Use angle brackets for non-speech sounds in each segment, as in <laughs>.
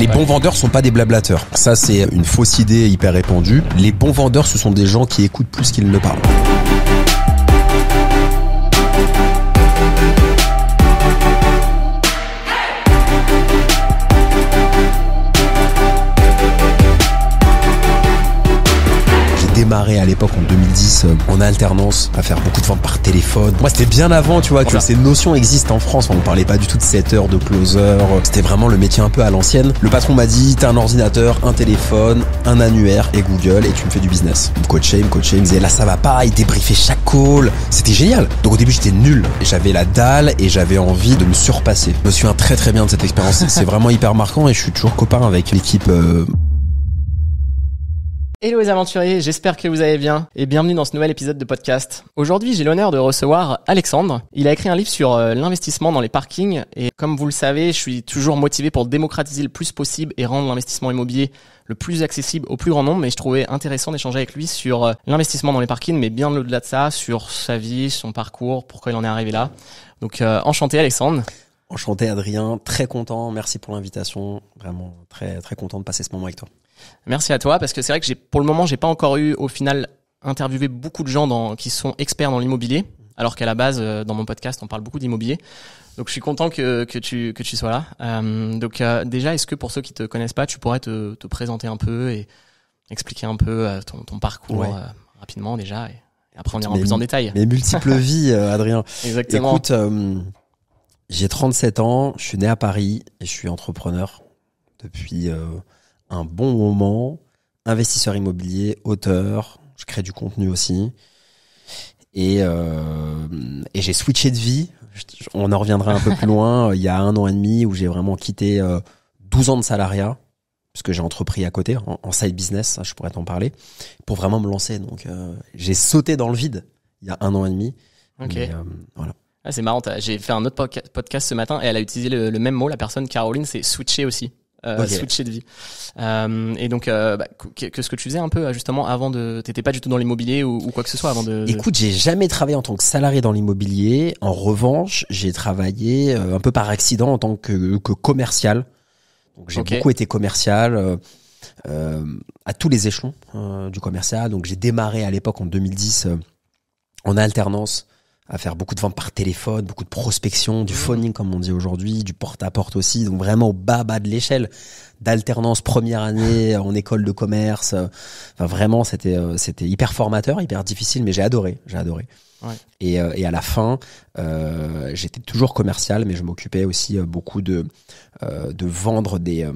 Les bons vendeurs sont pas des blablateurs. Ça, c'est une fausse idée hyper répandue. Les bons vendeurs, ce sont des gens qui écoutent plus qu'ils ne parlent. Démarré à l'époque en 2010 euh, en alternance à faire beaucoup de ventes par téléphone. Moi, c'était bien avant, tu vois, que ces notions existent en France. On ne parlait pas du tout de 7 heures de closer. C'était vraiment le métier un peu à l'ancienne. Le patron m'a dit, t'as un ordinateur, un téléphone, un annuaire et Google et tu me fais du business. Il me coachait, il me coachait, il me disait là ça va pas, il débriefait chaque call. C'était génial. Donc au début j'étais nul. J'avais la dalle et j'avais envie de me surpasser. Je me souviens très très bien de cette expérience. <laughs> C'est vraiment hyper marquant et je suis toujours copain avec l'équipe. Euh, Hello les aventuriers, j'espère que vous allez bien et bienvenue dans ce nouvel épisode de podcast. Aujourd'hui, j'ai l'honneur de recevoir Alexandre. Il a écrit un livre sur euh, l'investissement dans les parkings et comme vous le savez, je suis toujours motivé pour démocratiser le plus possible et rendre l'investissement immobilier le plus accessible au plus grand nombre, mais je trouvais intéressant d'échanger avec lui sur euh, l'investissement dans les parkings, mais bien au-delà de ça, sur sa vie, son parcours, pourquoi il en est arrivé là. Donc euh, enchanté Alexandre. Enchanté Adrien, très content, merci pour l'invitation, vraiment très très content de passer ce moment avec toi. Merci à toi parce que c'est vrai que j'ai pour le moment j'ai pas encore eu au final interviewé beaucoup de gens dans, qui sont experts dans l'immobilier alors qu'à la base euh, dans mon podcast on parle beaucoup d'immobilier. Donc je suis content que, que tu que tu sois là. Euh, donc euh, déjà est-ce que pour ceux qui te connaissent pas tu pourrais te, te présenter un peu et expliquer un peu euh, ton, ton parcours rapidement déjà et, après on ira plus en détail? Mes multiples <laughs> vies Adrien. Exactement. Écoute j'ai 37 ans, je suis né à Paris et je suis entrepreneur depuis un bon moment, investisseur immobilier, auteur, je crée du contenu aussi. Et, euh, et j'ai switché de vie. On en reviendra un peu plus loin. <laughs> Il y a un an et demi où j'ai vraiment quitté euh, 12 ans de salariat, puisque j'ai entrepris à côté, en, side business, ça, je pourrais t'en parler, pour vraiment me lancer. Donc euh, j'ai sauté dans le vide il y a un an et demi. Ok. Euh, voilà. Ah, c'est marrant. J'ai fait un autre podcast ce matin et elle a utilisé le, le même mot. La personne Caroline, c'est switcher aussi euh, switcher de vie. Euh, et donc, euh, bah, qu'est-ce que tu faisais un peu justement avant de, t'étais pas du tout dans l'immobilier ou, ou, quoi que ce soit avant de. Écoute, j'ai jamais travaillé en tant que salarié dans l'immobilier. En revanche, j'ai travaillé euh, un peu par accident en tant que, que commercial. Donc j'ai beaucoup été commercial. Euh, euh, à tous les échelons du commercial. Donc j'ai démarré à l'époque en 2010 en alternance à faire beaucoup de ventes par téléphone, beaucoup de prospection, du phoning comme on dit aujourd'hui, du porte-à-porte aussi, donc vraiment au bas bas de l'échelle, d'alternance première année <laughs> en école de commerce. Enfin vraiment c'était euh, c'était hyper formateur, hyper difficile, mais j'ai adoré, j'ai adoré. Ouais. Et, euh, et à la fin, euh, j'étais toujours commercial, mais je m'occupais aussi euh, beaucoup de de vendre des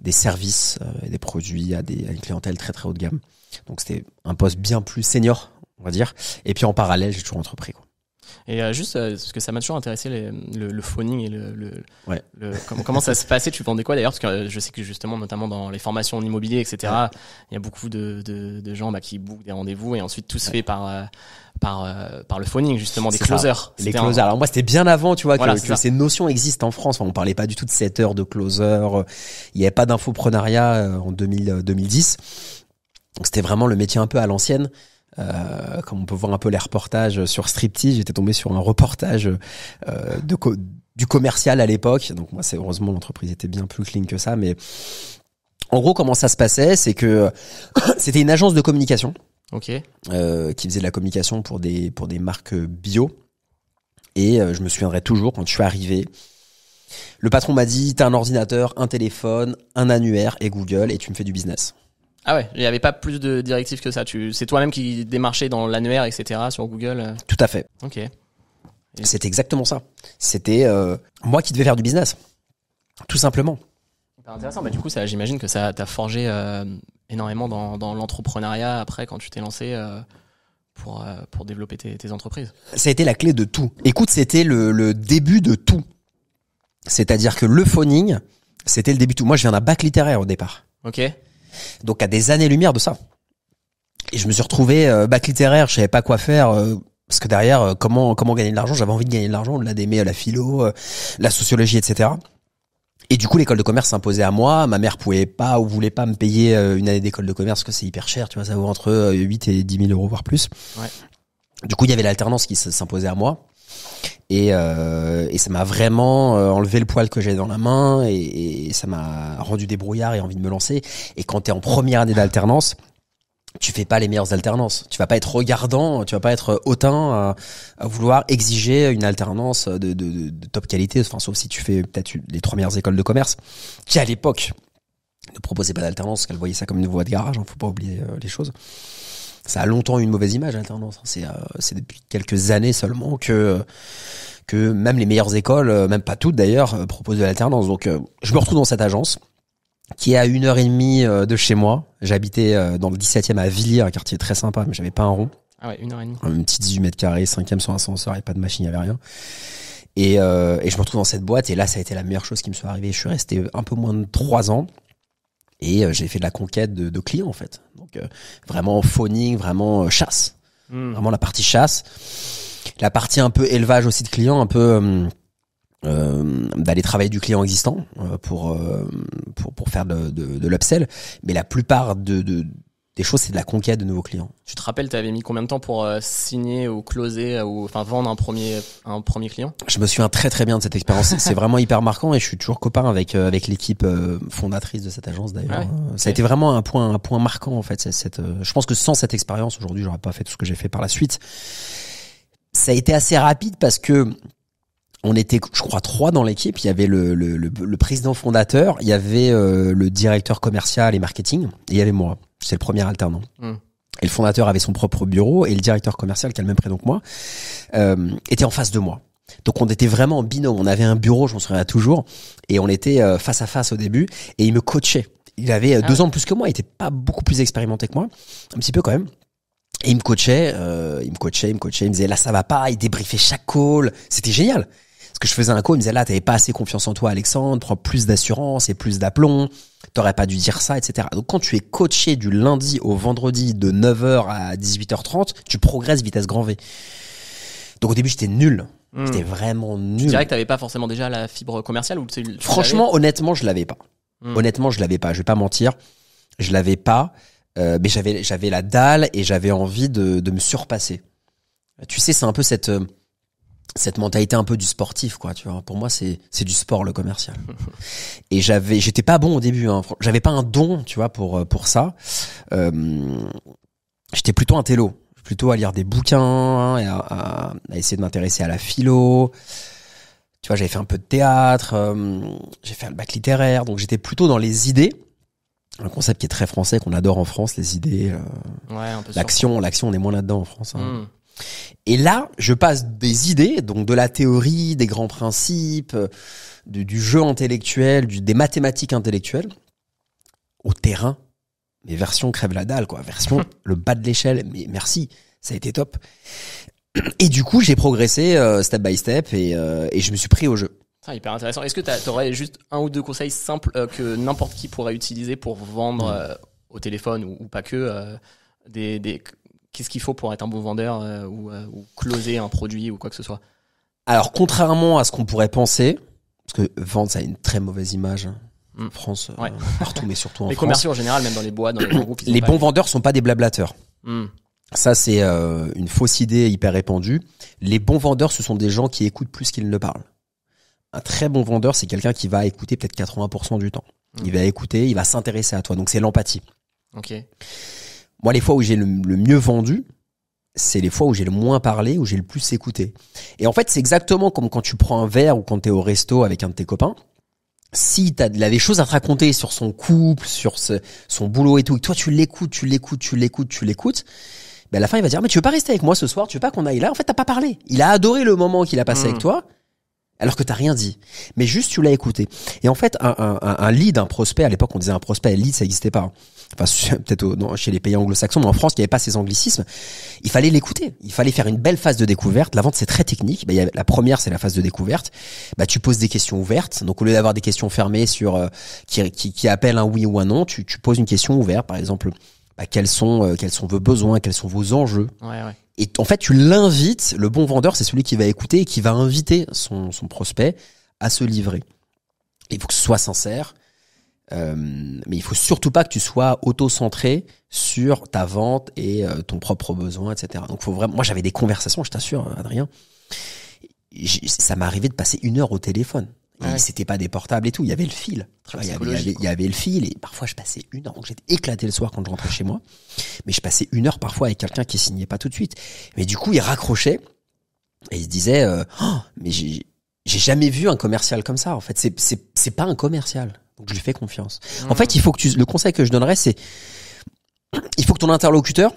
des services et des produits à des à une clientèle très très haut de gamme. Donc c'était un poste bien plus senior, on va dire. Et puis en parallèle, j'ai toujours entrepris. Quoi. Et euh, juste, euh, parce que ça m'a toujours intéressé le, le, phoning et le, le, ouais. le comment, comment, ça se passait. Tu vendais quoi d'ailleurs? Parce que euh, je sais que justement, notamment dans les formations en immobilier, etc., il y a beaucoup de, de, de gens bah, qui bookent des rendez-vous et ensuite tout se fait par par par le phoning justement des closers. Les closers. Alors moi c'était bien avant, tu vois, que, ces notions existent en France. Enfin, on parlait pas du tout de 7 heures de closer. Il n'y avait pas d'infoprenariat en 2000, 2010. Donc c'était vraiment le métier un peu à l'ancienne. Euh, comme on peut voir un peu les reportages sur Striptease, j'étais tombé sur un reportage euh, de du commercial à l'époque. Donc moi, c'est heureusement l'entreprise était bien plus clean que ça, mais en gros, comment ça se passait, c'est que <coughs> c'était une agence de communication, ok, euh, qui faisait de la communication pour des pour des marques bio. Et euh, je me souviendrai toujours quand je suis arrivé, le patron m'a dit t'as un ordinateur, un téléphone, un annuaire et Google et tu me fais du business. Ah ouais, il n'y avait pas plus de directives que ça. Tu, c'est toi-même qui démarchais dans l'annuaire, etc. sur Google. Euh. Tout à fait. Ok. C'était exactement ça. C'était euh, moi qui devais faire du business, tout simplement. intéressant. Bah, du coup, ça, j'imagine que ça t'a forgé euh, énormément dans, dans l'entrepreneuriat après quand tu t'es lancé pour pour développer tes, tes, entreprises. Ça a été la clé de tout. Écoute, c'était le, le début de tout. C'est-à-dire que le phoning, c'était le début de tout. Moi, je viens d'un bac littéraire au départ. Ok. Donc à des années-lumière de ça. Et je me suis retrouvé euh, bac littéraire, je savais pas quoi faire. Euh, parce que derrière, euh, comment comment gagner de l'argent? J'avais envie de gagner de l'argent, de la d'aimer la philo, la sociologie, etc. Et du coup, l'école de commerce s'imposait à moi. Ma mère pouvait pas ou voulait pas me payer une année d'école de commerce parce que c'est hyper cher, tu vois, ça vaut entre 8 et 10 000 euros voire plus. Ouais. Du coup, il y avait l'alternance qui s'imposait à moi. Et, euh, et ça m'a vraiment euh, enlevé le poil que j'ai dans la main et, et ça m'a rendu débrouillard et envie de me lancer. Et quand t'es en première année d'alternance, tu fais pas les meilleures alternances. Tu vas pas être regardant, tu vas pas être hautain à, vouloir exiger une alternance de, de, de, top qualité. Enfin, sauf si tu fais peut-être les trois meilleures écoles de commerce, qui à l'époque ne proposaient pas d'alternance, qu'elles voyaient ça comme une voie de garage. Hein, faut pas oublier euh, les choses. Ça a longtemps eu une mauvaise image l'alternance. Hein. C'est euh, c'est depuis quelques années seulement que que même les meilleures écoles, euh, même pas toutes d'ailleurs, proposent de l'alternance. Donc, je me retrouve dans cette agence qui est à une heure et demie euh, de chez moi. J'habitais euh, dans le 17e à Villiers, un quartier très sympa, mais j'avais pas un rond. Ah ouais, une heure et demie. Un petit 18 mètres carrés, cinquième sans ascenseur, et pas de machine, il avait rien. Et, euh, et je me retrouve dans cette boîte, et là, ça a été la meilleure chose qui me soit arrivée. Je suis resté un peu moins de trois ans, et j'ai fait de la conquête de, de clients, en fait. Donc, vraiment phoning, vraiment chasse. Hmm. Vraiment la partie chasse. La partie un peu élevage aussi de clients, un peu euh, d'aller travailler du client existant euh, pour, euh, pour pour faire de, de, de l'upsell mais la plupart de, de des choses c'est de la conquête de nouveaux clients. Tu te rappelles tu avais mis combien de temps pour signer ou closer ou enfin vendre un premier un premier client? Je me souviens très très bien de cette expérience. C'est vraiment hyper marquant et je suis toujours copain avec avec l'équipe fondatrice de cette agence d'ailleurs. Ah ça a été vraiment un point un point marquant en fait cette, je pense que sans cette expérience aujourd'hui j'aurais pas fait tout ce que j'ai fait par la suite. Ça a été assez rapide parce que on était, je crois, trois dans l'équipe. Il y avait le, le, le, président fondateur, il y avait euh, le directeur commercial et marketing, et il y avait moi. C'est le premier alternant. Hmm. Et le fondateur avait son propre bureau, et le directeur commercial, qui a le même prénom que moi, euh, était en face de moi. Donc on était vraiment en binôme. On avait un bureau, je m'en souviens toujours, et on était euh, face à face au début, et il me coachait. Il avait euh, ah deux ans de plus que moi, il était pas beaucoup plus expérimenté que moi, un petit peu quand même. Et il me coachait, euh, il me coachait, il me coachait, il me disait là ça va pas, il débriefait chaque call, c'était génial que je faisais un call, il me disait là, t'avais pas assez confiance en toi, Alexandre, prends plus d'assurance et plus d'aplomb, t'aurais pas dû dire ça, etc. Donc quand tu es coaché du lundi au vendredi de 9h à 18h30, tu progresses vitesse grand V. Donc au début, j'étais nul. Hmm. J'étais vraiment nul. Tu dirais que t'avais pas forcément déjà la fibre commerciale ou tu Franchement, honnêtement, je l'avais pas. Hmm. Honnêtement, je l'avais pas. Je vais pas mentir. Je l'avais pas. Euh, mais j'avais j'avais la dalle et j'avais envie de, de me surpasser. Tu sais, c'est un peu cette euh, cette mentalité un peu du sportif quoi tu vois. Pour moi c'est c'est du sport le commercial. <laughs> Et j'avais j'étais pas bon au début hein. j'avais pas un don tu vois pour euh, pour ça. Euh, j'étais plutôt un télo plutôt à lire des bouquins et à, essayer de m'intéresser à la philo. Tu vois j'avais fait un peu de théâtre euh, j'ai fait un bac littéraire. Donc j'étais plutôt dans les idées. Un concept qui est très français qu'on adore en France les idées ouais, l'action l'action on est moins là dedans en France hein. Hmm. Et là, je passe des idées, donc de la théorie, des grands principes, euh, du, jeu intellectuel, du, des mathématiques intellectuelles, au terrain. Mais version crève la dalle, quoi. Version <laughs> le bas de l'échelle. Mais merci, ça a été top. Et du coup, j'ai progressé euh, step by step et, euh, et je me suis pris au jeu. C'est hyper intéressant. Est-ce que tu aurais juste un ou deux conseils simples que n'importe qui pourrait utiliser pour vendre mm. au téléphone ou, pas que des, des, qu'est-ce qu'il faut pour être un bon vendeur euh, ou, euh, ou, closer un produit ou quoi que ce soit Alors, contrairement à ce qu'on pourrait penser, parce que vendre, ça a une très mauvaise image. Hein, en mm. France, euh, <laughs> partout, mais surtout en les France. Les commerciaux en général, même dans les bois, dans les groupes. les bons vendeurs sont pas des blablateurs. Mm. Ça, c'est une fausse idée hyper répandue. Les bons vendeurs, ce sont des gens qui écoutent plus qu'ils ne parlent. Un très bon vendeur, c'est quelqu'un qui va écouter peut-être 80% du temps. Mm. Il va écouter, il va s'intéresser à toi. Donc, c'est l'empathie. Ok. Moi, les fois où j'ai le, mieux vendu, c'est les fois où j'ai le moins parlé, où j'ai le plus écouté. Et en fait, c'est exactement comme quand tu prends un verre ou quand tu es au resto avec un de tes copains. Si tu as des choses à te raconter sur son couple, sur son boulot et tout, et toi tu l'écoutes, tu l'écoutes, tu l'écoutes, tu l'écoutes, ben à la fin il va dire mais tu veux pas rester avec moi ce soir, tu veux pas qu'on aille là? En fait, t'as pas parlé. Il a adoré le moment qu'il a passé avec mmh. toi alors que t'as rien dit. Mais juste tu l'as écouté. Et en fait, un, un, un lead, un prospect, à l'époque on disait un prospect, un lead, ça n'existait pas. Enfin, <laughs> peut-être chez les pays anglo-saxons, mais en France, il n'y avait pas ces anglicismes. Il fallait l'écouter. Il fallait faire une belle phase de découverte. La vente, c'est très technique. Bah, y a, la première, c'est la phase de découverte. Bah, tu poses des questions ouvertes. Donc, au lieu d'avoir des questions fermées sur euh, qui, qui, qui, appellent un oui ou un non, tu, tu poses une question ouverte. Par exemple, bah, quels sont euh, quels sont vos besoins, quels sont vos enjeux? Ouais, ouais. Et en fait, tu l'invites. Le bon vendeur, c'est celui qui va écouter et qui va inviter son, son prospect à se livrer. Il faut que ce soit sincère. Euh, mais il faut surtout pas que tu sois auto-centré sur ta vente et euh, ton propre besoin, etc. Donc, faut vraiment. Moi, j'avais des conversations, je t'assure, Adrien. ça m'est arrivé de passer une heure au téléphone. Et c'était pas des portables et tout, il y avait le fil. il, y avait, le fil et parfois je passais une heure. Donc j'étais éclaté le soir quand je rentrais chez moi. Mais je passais une heure parfois avec quelqu'un qui signait pas tout de suite. Mais du coup, il raccrochait et il se disait, euh, oh, mais j'ai jamais vu un commercial comme ça. En fait, c'est c'est pas un commercial. Donc je lui fais confiance. En fait, il faut que tu, le conseil que je donnerais, c'est, il faut que ton interlocuteur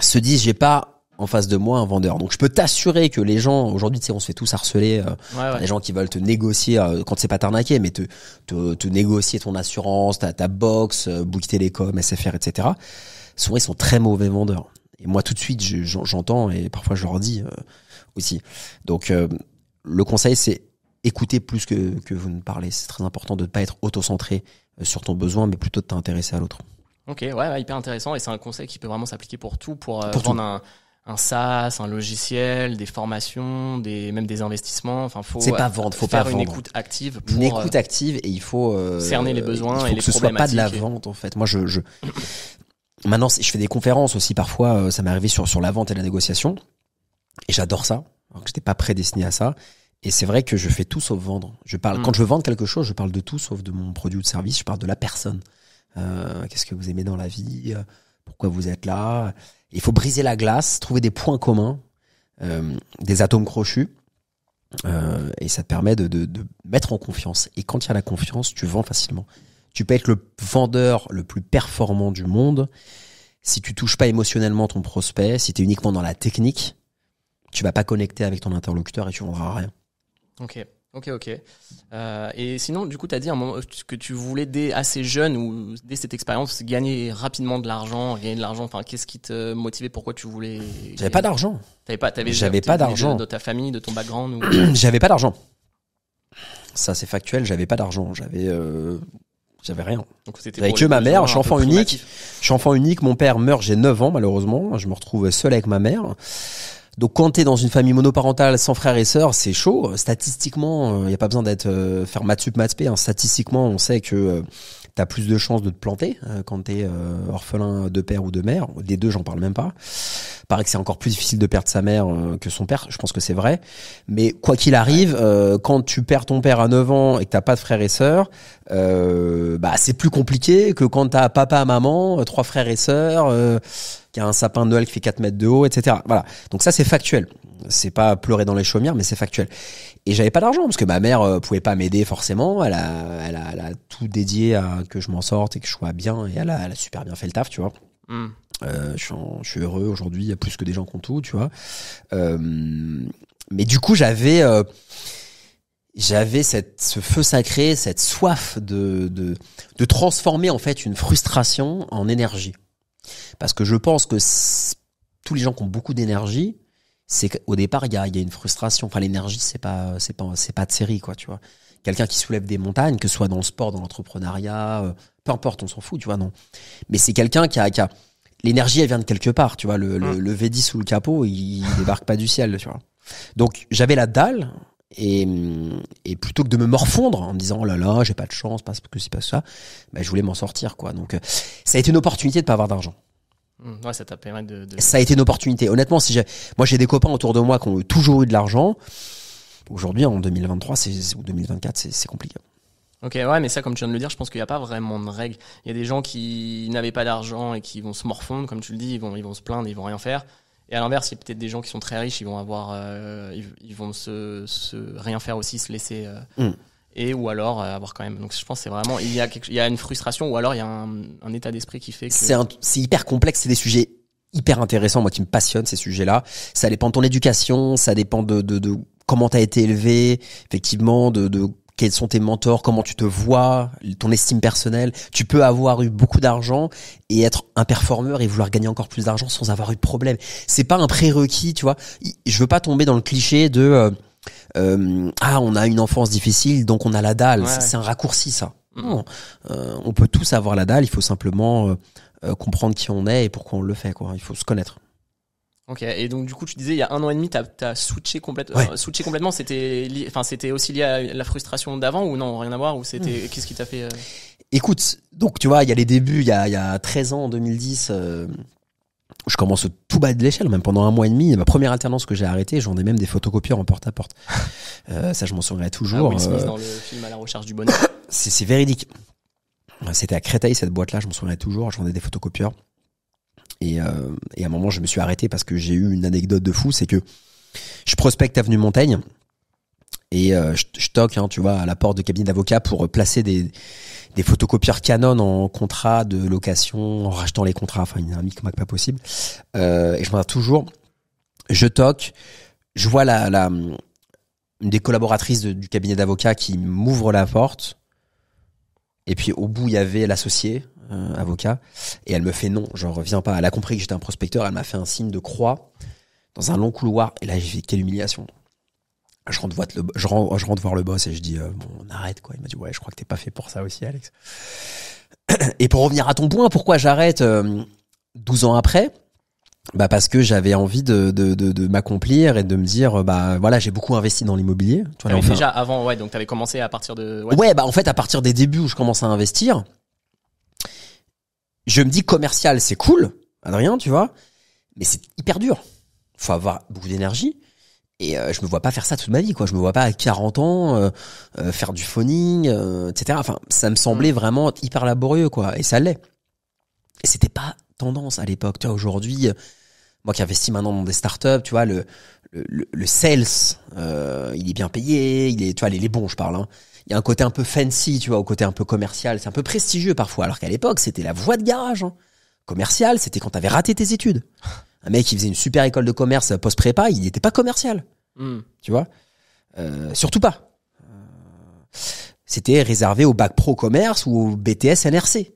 se dise, j'ai pas en face de moi un vendeur. Donc je peux t'assurer que les gens aujourd'hui, tu sais, on se fait tous harceler, euh, les gens qui veulent te négocier euh, quand c'est pas t'arnaquer, mais te, te, te négocier ton assurance, ta, ta box, euh, Bouygues Télécom, SFR, etc. Souvent ils sont très mauvais vendeurs. Et moi tout de suite j'entends et parfois je leur dis euh, aussi. Donc le conseil c'est écouter plus que, que vous ne parlez. C'est très important de ne pas être auto-centré sur ton besoin, mais plutôt de t'intéresser à l'autre. Ok, ouais, hyper intéressant et c'est un conseil qui peut vraiment s'appliquer pour tout, pour, pour vendre un un SaaS, un logiciel, des formations, des même des investissements. Enfin, faut c'est pas vendre, faut faire pas une vendre. écoute active pour une écoute active et il faut euh, cerner les besoins il faut et que les ce soit pas de la vente en fait. Moi, je, je... maintenant, je fais des conférences aussi parfois. Euh, ça m'est arrivé sur sur la vente et la négociation et j'adore ça. Alors que j'étais pas prédestiné à ça. Et c'est vrai que je fais tout sauf vendre. Je parle mm. quand je veux vendre quelque chose, je parle de tout sauf de mon produit ou de service. Je parle de la personne. Euh, Qu'est-ce que vous aimez dans la vie? Pourquoi vous êtes là? Il faut briser la glace, trouver des points communs, euh, des atomes crochus. Euh, et ça te permet de, de, de, mettre en confiance. Et quand il y a la confiance, tu vends facilement. Tu peux être le vendeur le plus performant du monde. Si tu touches pas émotionnellement ton prospect, si tu es uniquement dans la technique, tu vas pas connecter avec ton interlocuteur et tu vendras rien. Ok. Ok, ok. Euh, et sinon, du coup, tu as dit un moment que tu voulais dès assez jeune ou dès cette expérience gagner rapidement de l'argent, gagner de l'argent. Enfin, qu'est-ce qui te motivait? Pourquoi tu voulais J'avais pas d'argent. T'avais pas, t'avais. J'avais pas d'argent. De, ta famille, de ton background. Ou... <clears throat> j'avais pas d'argent. Ça, c'est factuel. J'avais pas d'argent. J'avais. Euh... J'avais rien. Donc c'était que ma mère, je suis enfant unique. Je suis enfant unique, mon père meurt, j'ai 9 ans malheureusement, je me retrouve seul avec ma mère. Donc quand t'es dans une famille monoparentale sans frères et sœurs, c'est chaud. Statistiquement, il euh, n'y a pas besoin d'être euh, faire maths sup maths Hein. Statistiquement, on sait que euh, t'as plus de chances de te planter euh, quand t'es orphelin de père ou de mère. Des deux, j'en parle même pas. Paraît que c'est encore plus difficile de perdre sa mère que son père. Je pense que c'est vrai. Mais quoi qu'il arrive, quand tu perds ton père à 9 ans et que t'as pas de frères et sœurs, bah c'est plus compliqué que quand t'as papa, maman, trois frères et sœurs qui a un sapin de Noël qui fait 4 mètres de haut, etc. Voilà. Donc ça, c'est factuel. C'est pas pleurer dans les chaumières, mais c'est factuel. Et j'avais pas d'argent parce que ma mère euh, pouvait pas m'aider forcément. Elle a, elle a, elle a tout dédié à que je m'en sorte et que je sois bien. Et elle a, elle a super bien fait le taf, tu vois. Hmm. Euh, je, suis je suis heureux aujourd'hui. Il y a plus que des gens qui ont tout, tu vois. Euh, mais du coup, j'avais euh, j'avais cette ce feu sacré, cette soif de, de de transformer en fait une frustration en énergie. Parce que je pense que tous les gens qui ont beaucoup d'énergie, c'est qu'au départ il y a, y a, une frustration. Enfin l'énergie c'est pas c'est pas c'est pas de série quoi, tu vois. Quelqu'un qui soulève des montagnes, que ce soit dans le sport, dans l'entrepreneuriat, euh, peu importe, on s'en fout, tu vois non. Mais c'est quelqu'un qui a, qui a l'énergie elle vient de quelque part, tu vois. Le, le, le V10 sous le capot, il, il débarque pas du ciel, tu vois. Donc j'avais la dalle, et, et, plutôt que de me morfondre en me disant oh là là j'ai pas de chance parce que c'est pas ça bah, je voulais m'en sortir quoi donc euh, ça a été une opportunité de pas avoir d'argent ouais ça t'a permis de, de, ça a été une opportunité honnêtement si j'ai moi j'ai des copains autour de moi qui ont toujours eu de l'argent aujourd'hui en 2023 c'est ou 2024 c'est compliqué Ok, ouais, mais ça, comme tu viens de le dire, je pense qu'il n'y a pas vraiment de règles. Il y a des gens qui n'avaient pas d'argent et qui vont se morfondre, comme tu le dis, ils vont, ils vont se plaindre, ils vont rien faire. Et à l'inverse, il y a peut-être des gens qui sont très riches, ils vont avoir, euh, ils, vont se, se, rien faire aussi, se laisser. Euh, mm. Et ou alors euh, avoir quand même. Donc je pense c'est vraiment il y a quelque, il y a une frustration ou alors il y a un, un état d'esprit qui fait que. C'est c'est hyper complexe, c'est des sujets hyper intéressants, moi qui me passionne ces sujets-là. Ça dépend de ton éducation, ça dépend de, de, de comment t'as été élevé, effectivement, de, de quels sont tes mentors, comment tu te vois, ton estime personnelle. Tu peux avoir eu beaucoup d'argent et être un performeur et vouloir gagner encore plus d'argent sans avoir eu de problème. C'est pas un prérequis, tu vois. Je veux pas tomber dans le cliché de euh, euh, ah on a une enfance difficile donc on a la dalle. C'est un raccourci ça. Mm. Non. Euh, on peut tous avoir la dalle. Il faut simplement comprendre qui on est et pourquoi on le fait. Quoi. Il faut se connaître. Ok, et donc du coup tu disais il y a un an et demi tu as, switché, complètement euh, switché complètement, c'était enfin c'était aussi lié à la frustration d'avant ou non, rien à voir ou c'était hmm. qu'est-ce qui t'a fait euh? Écoute, donc tu vois, il y a les débuts, il y a, y a 13 ans en 2010 euh, je commence au tout bas de l'échelle, même pendant un mois et demi. Ma première alternance que j'ai arrêtée, j'en ai même des photocopieurs en porte à porte. Euh, ça, je m'en souviendrai toujours. Ah, Will Smith dans le film à la recherche du bonheur. <coughs> C'est véridique. C'était à Créteil cette boîte-là, je m'en souviendrai toujours. Je vendais des photocopieurs. Et, euh, et à un moment, je me suis arrêté parce que j'ai eu une anecdote de fou, c'est que je prospecte avenue Montaigne et euh, je, toque, hein, tu vois, à la porte de cabinet d'avocat pour placer des, des photocopieurs Canon en contrat de location, en rachetant les contrats. Enfin, il y a un micmac pas possible. Euh, et je me toujours, je toque, je vois la, une des collaboratrices du cabinet d'avocat qui m'ouvre la porte. Et puis au bout, il y avait l'associé, euh, avocat, et elle me fait non, je reviens pas. Elle a compris que j'étais un prospecteur, elle m'a fait un signe de croix dans un long couloir. Et là, j'ai fait quelle humiliation. Je rentre, voir le, je, rentre, je rentre voir le boss et je dis euh, bon, on arrête quoi. Il m'a dit ouais, je crois que t'es pas fait pour ça aussi, Alex. <clears throat> Et pour revenir à ton point, pourquoi j'arrête euh, 12 ans après? Bah parce que j'avais envie de, de, de, de m'accomplir et de me dire bah voilà j'ai beaucoup investi dans l'immobilier. Tu vois, Ah enfin- déjà avant, ouais, donc t'avais commencé à partir de. Ouais. Ouais. bah en fait à partir des débuts où je commence à investir, je me dis commercial c'est cool, Adrien, tu vois, mais c'est hyper dur. Faut avoir beaucoup d'énergie et euh, je me vois pas faire ça toute ma vie quoi. Je me vois pas à 40 ans euh, euh, faire du phoning, euh, etc. Enfin ça me semblait vraiment hyper laborieux quoi et ça l'est. Et c'était pas tendance à l'époque. Tu vois aujourd'hui, euh, moi qui investis maintenant dans des startups, tu vois le le, le- le sales, euh, il est bien payé, il est, tu vois, les, les bons, je parle. Hein. Il y a un côté un peu fancy, tu vois, au côté un peu commercial. C'est un peu prestigieux parfois, alors qu'à l'époque, c'était la voie de garage. Hein. Commercial, c'était quand t'avais raté tes études. Un mec qui faisait une super école de commerce post-prépa, il n'était pas commercial, Hmm. tu vois? Euh, surtout pas. Euh, C'était réservé au bac pro commerce ou au BTS NRC.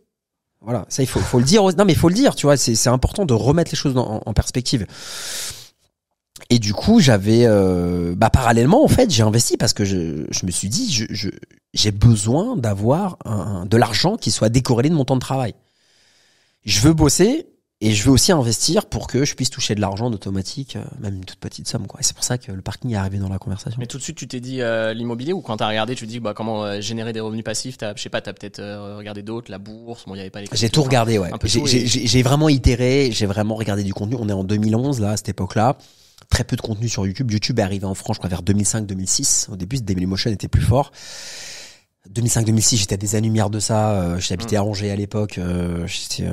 Voilà, ça il faut, faut le dire. Non mais il faut le dire, tu vois, c'est important de remettre les choses en, en perspective. Et du coup, j'avais, euh, bah parallèlement en fait, j'ai investi parce que je, je me suis dit, je, je- j'ai besoin d'avoir un- de l'argent qui soit décorrélé de mon temps de travail. Je veux bosser et je veux aussi investir pour que je puisse toucher de l'argent d'automatique, euh, même une toute petite somme quoi. Et c'est pour ça que le parking est arrivé dans la conversation. Mais tout de suite, tu t'es dit euh, l'immobilier ou quand t'as regardé, tu te dis bah, comment euh, générer des revenus passifs T'as, je sais pas, t'as peut-être euh, regardé d'autres, la bourse. Bon, il y avait pas les. J'ai tout regardé, ouais. J'ai tout, j'ai- et- j'ai- j'ai vraiment itéré, j'ai vraiment regardé du contenu. On est en 2011 là, à cette époque-là. Très peu de contenu sur YouTube. YouTube est arrivé en France, je crois, vers 2005-2006. Au début, Dailymotion était plus fort. 2005-2006, j'étais à des années-lumière de ça. J'habitais à Angers à l'époque. Euh, j'étais,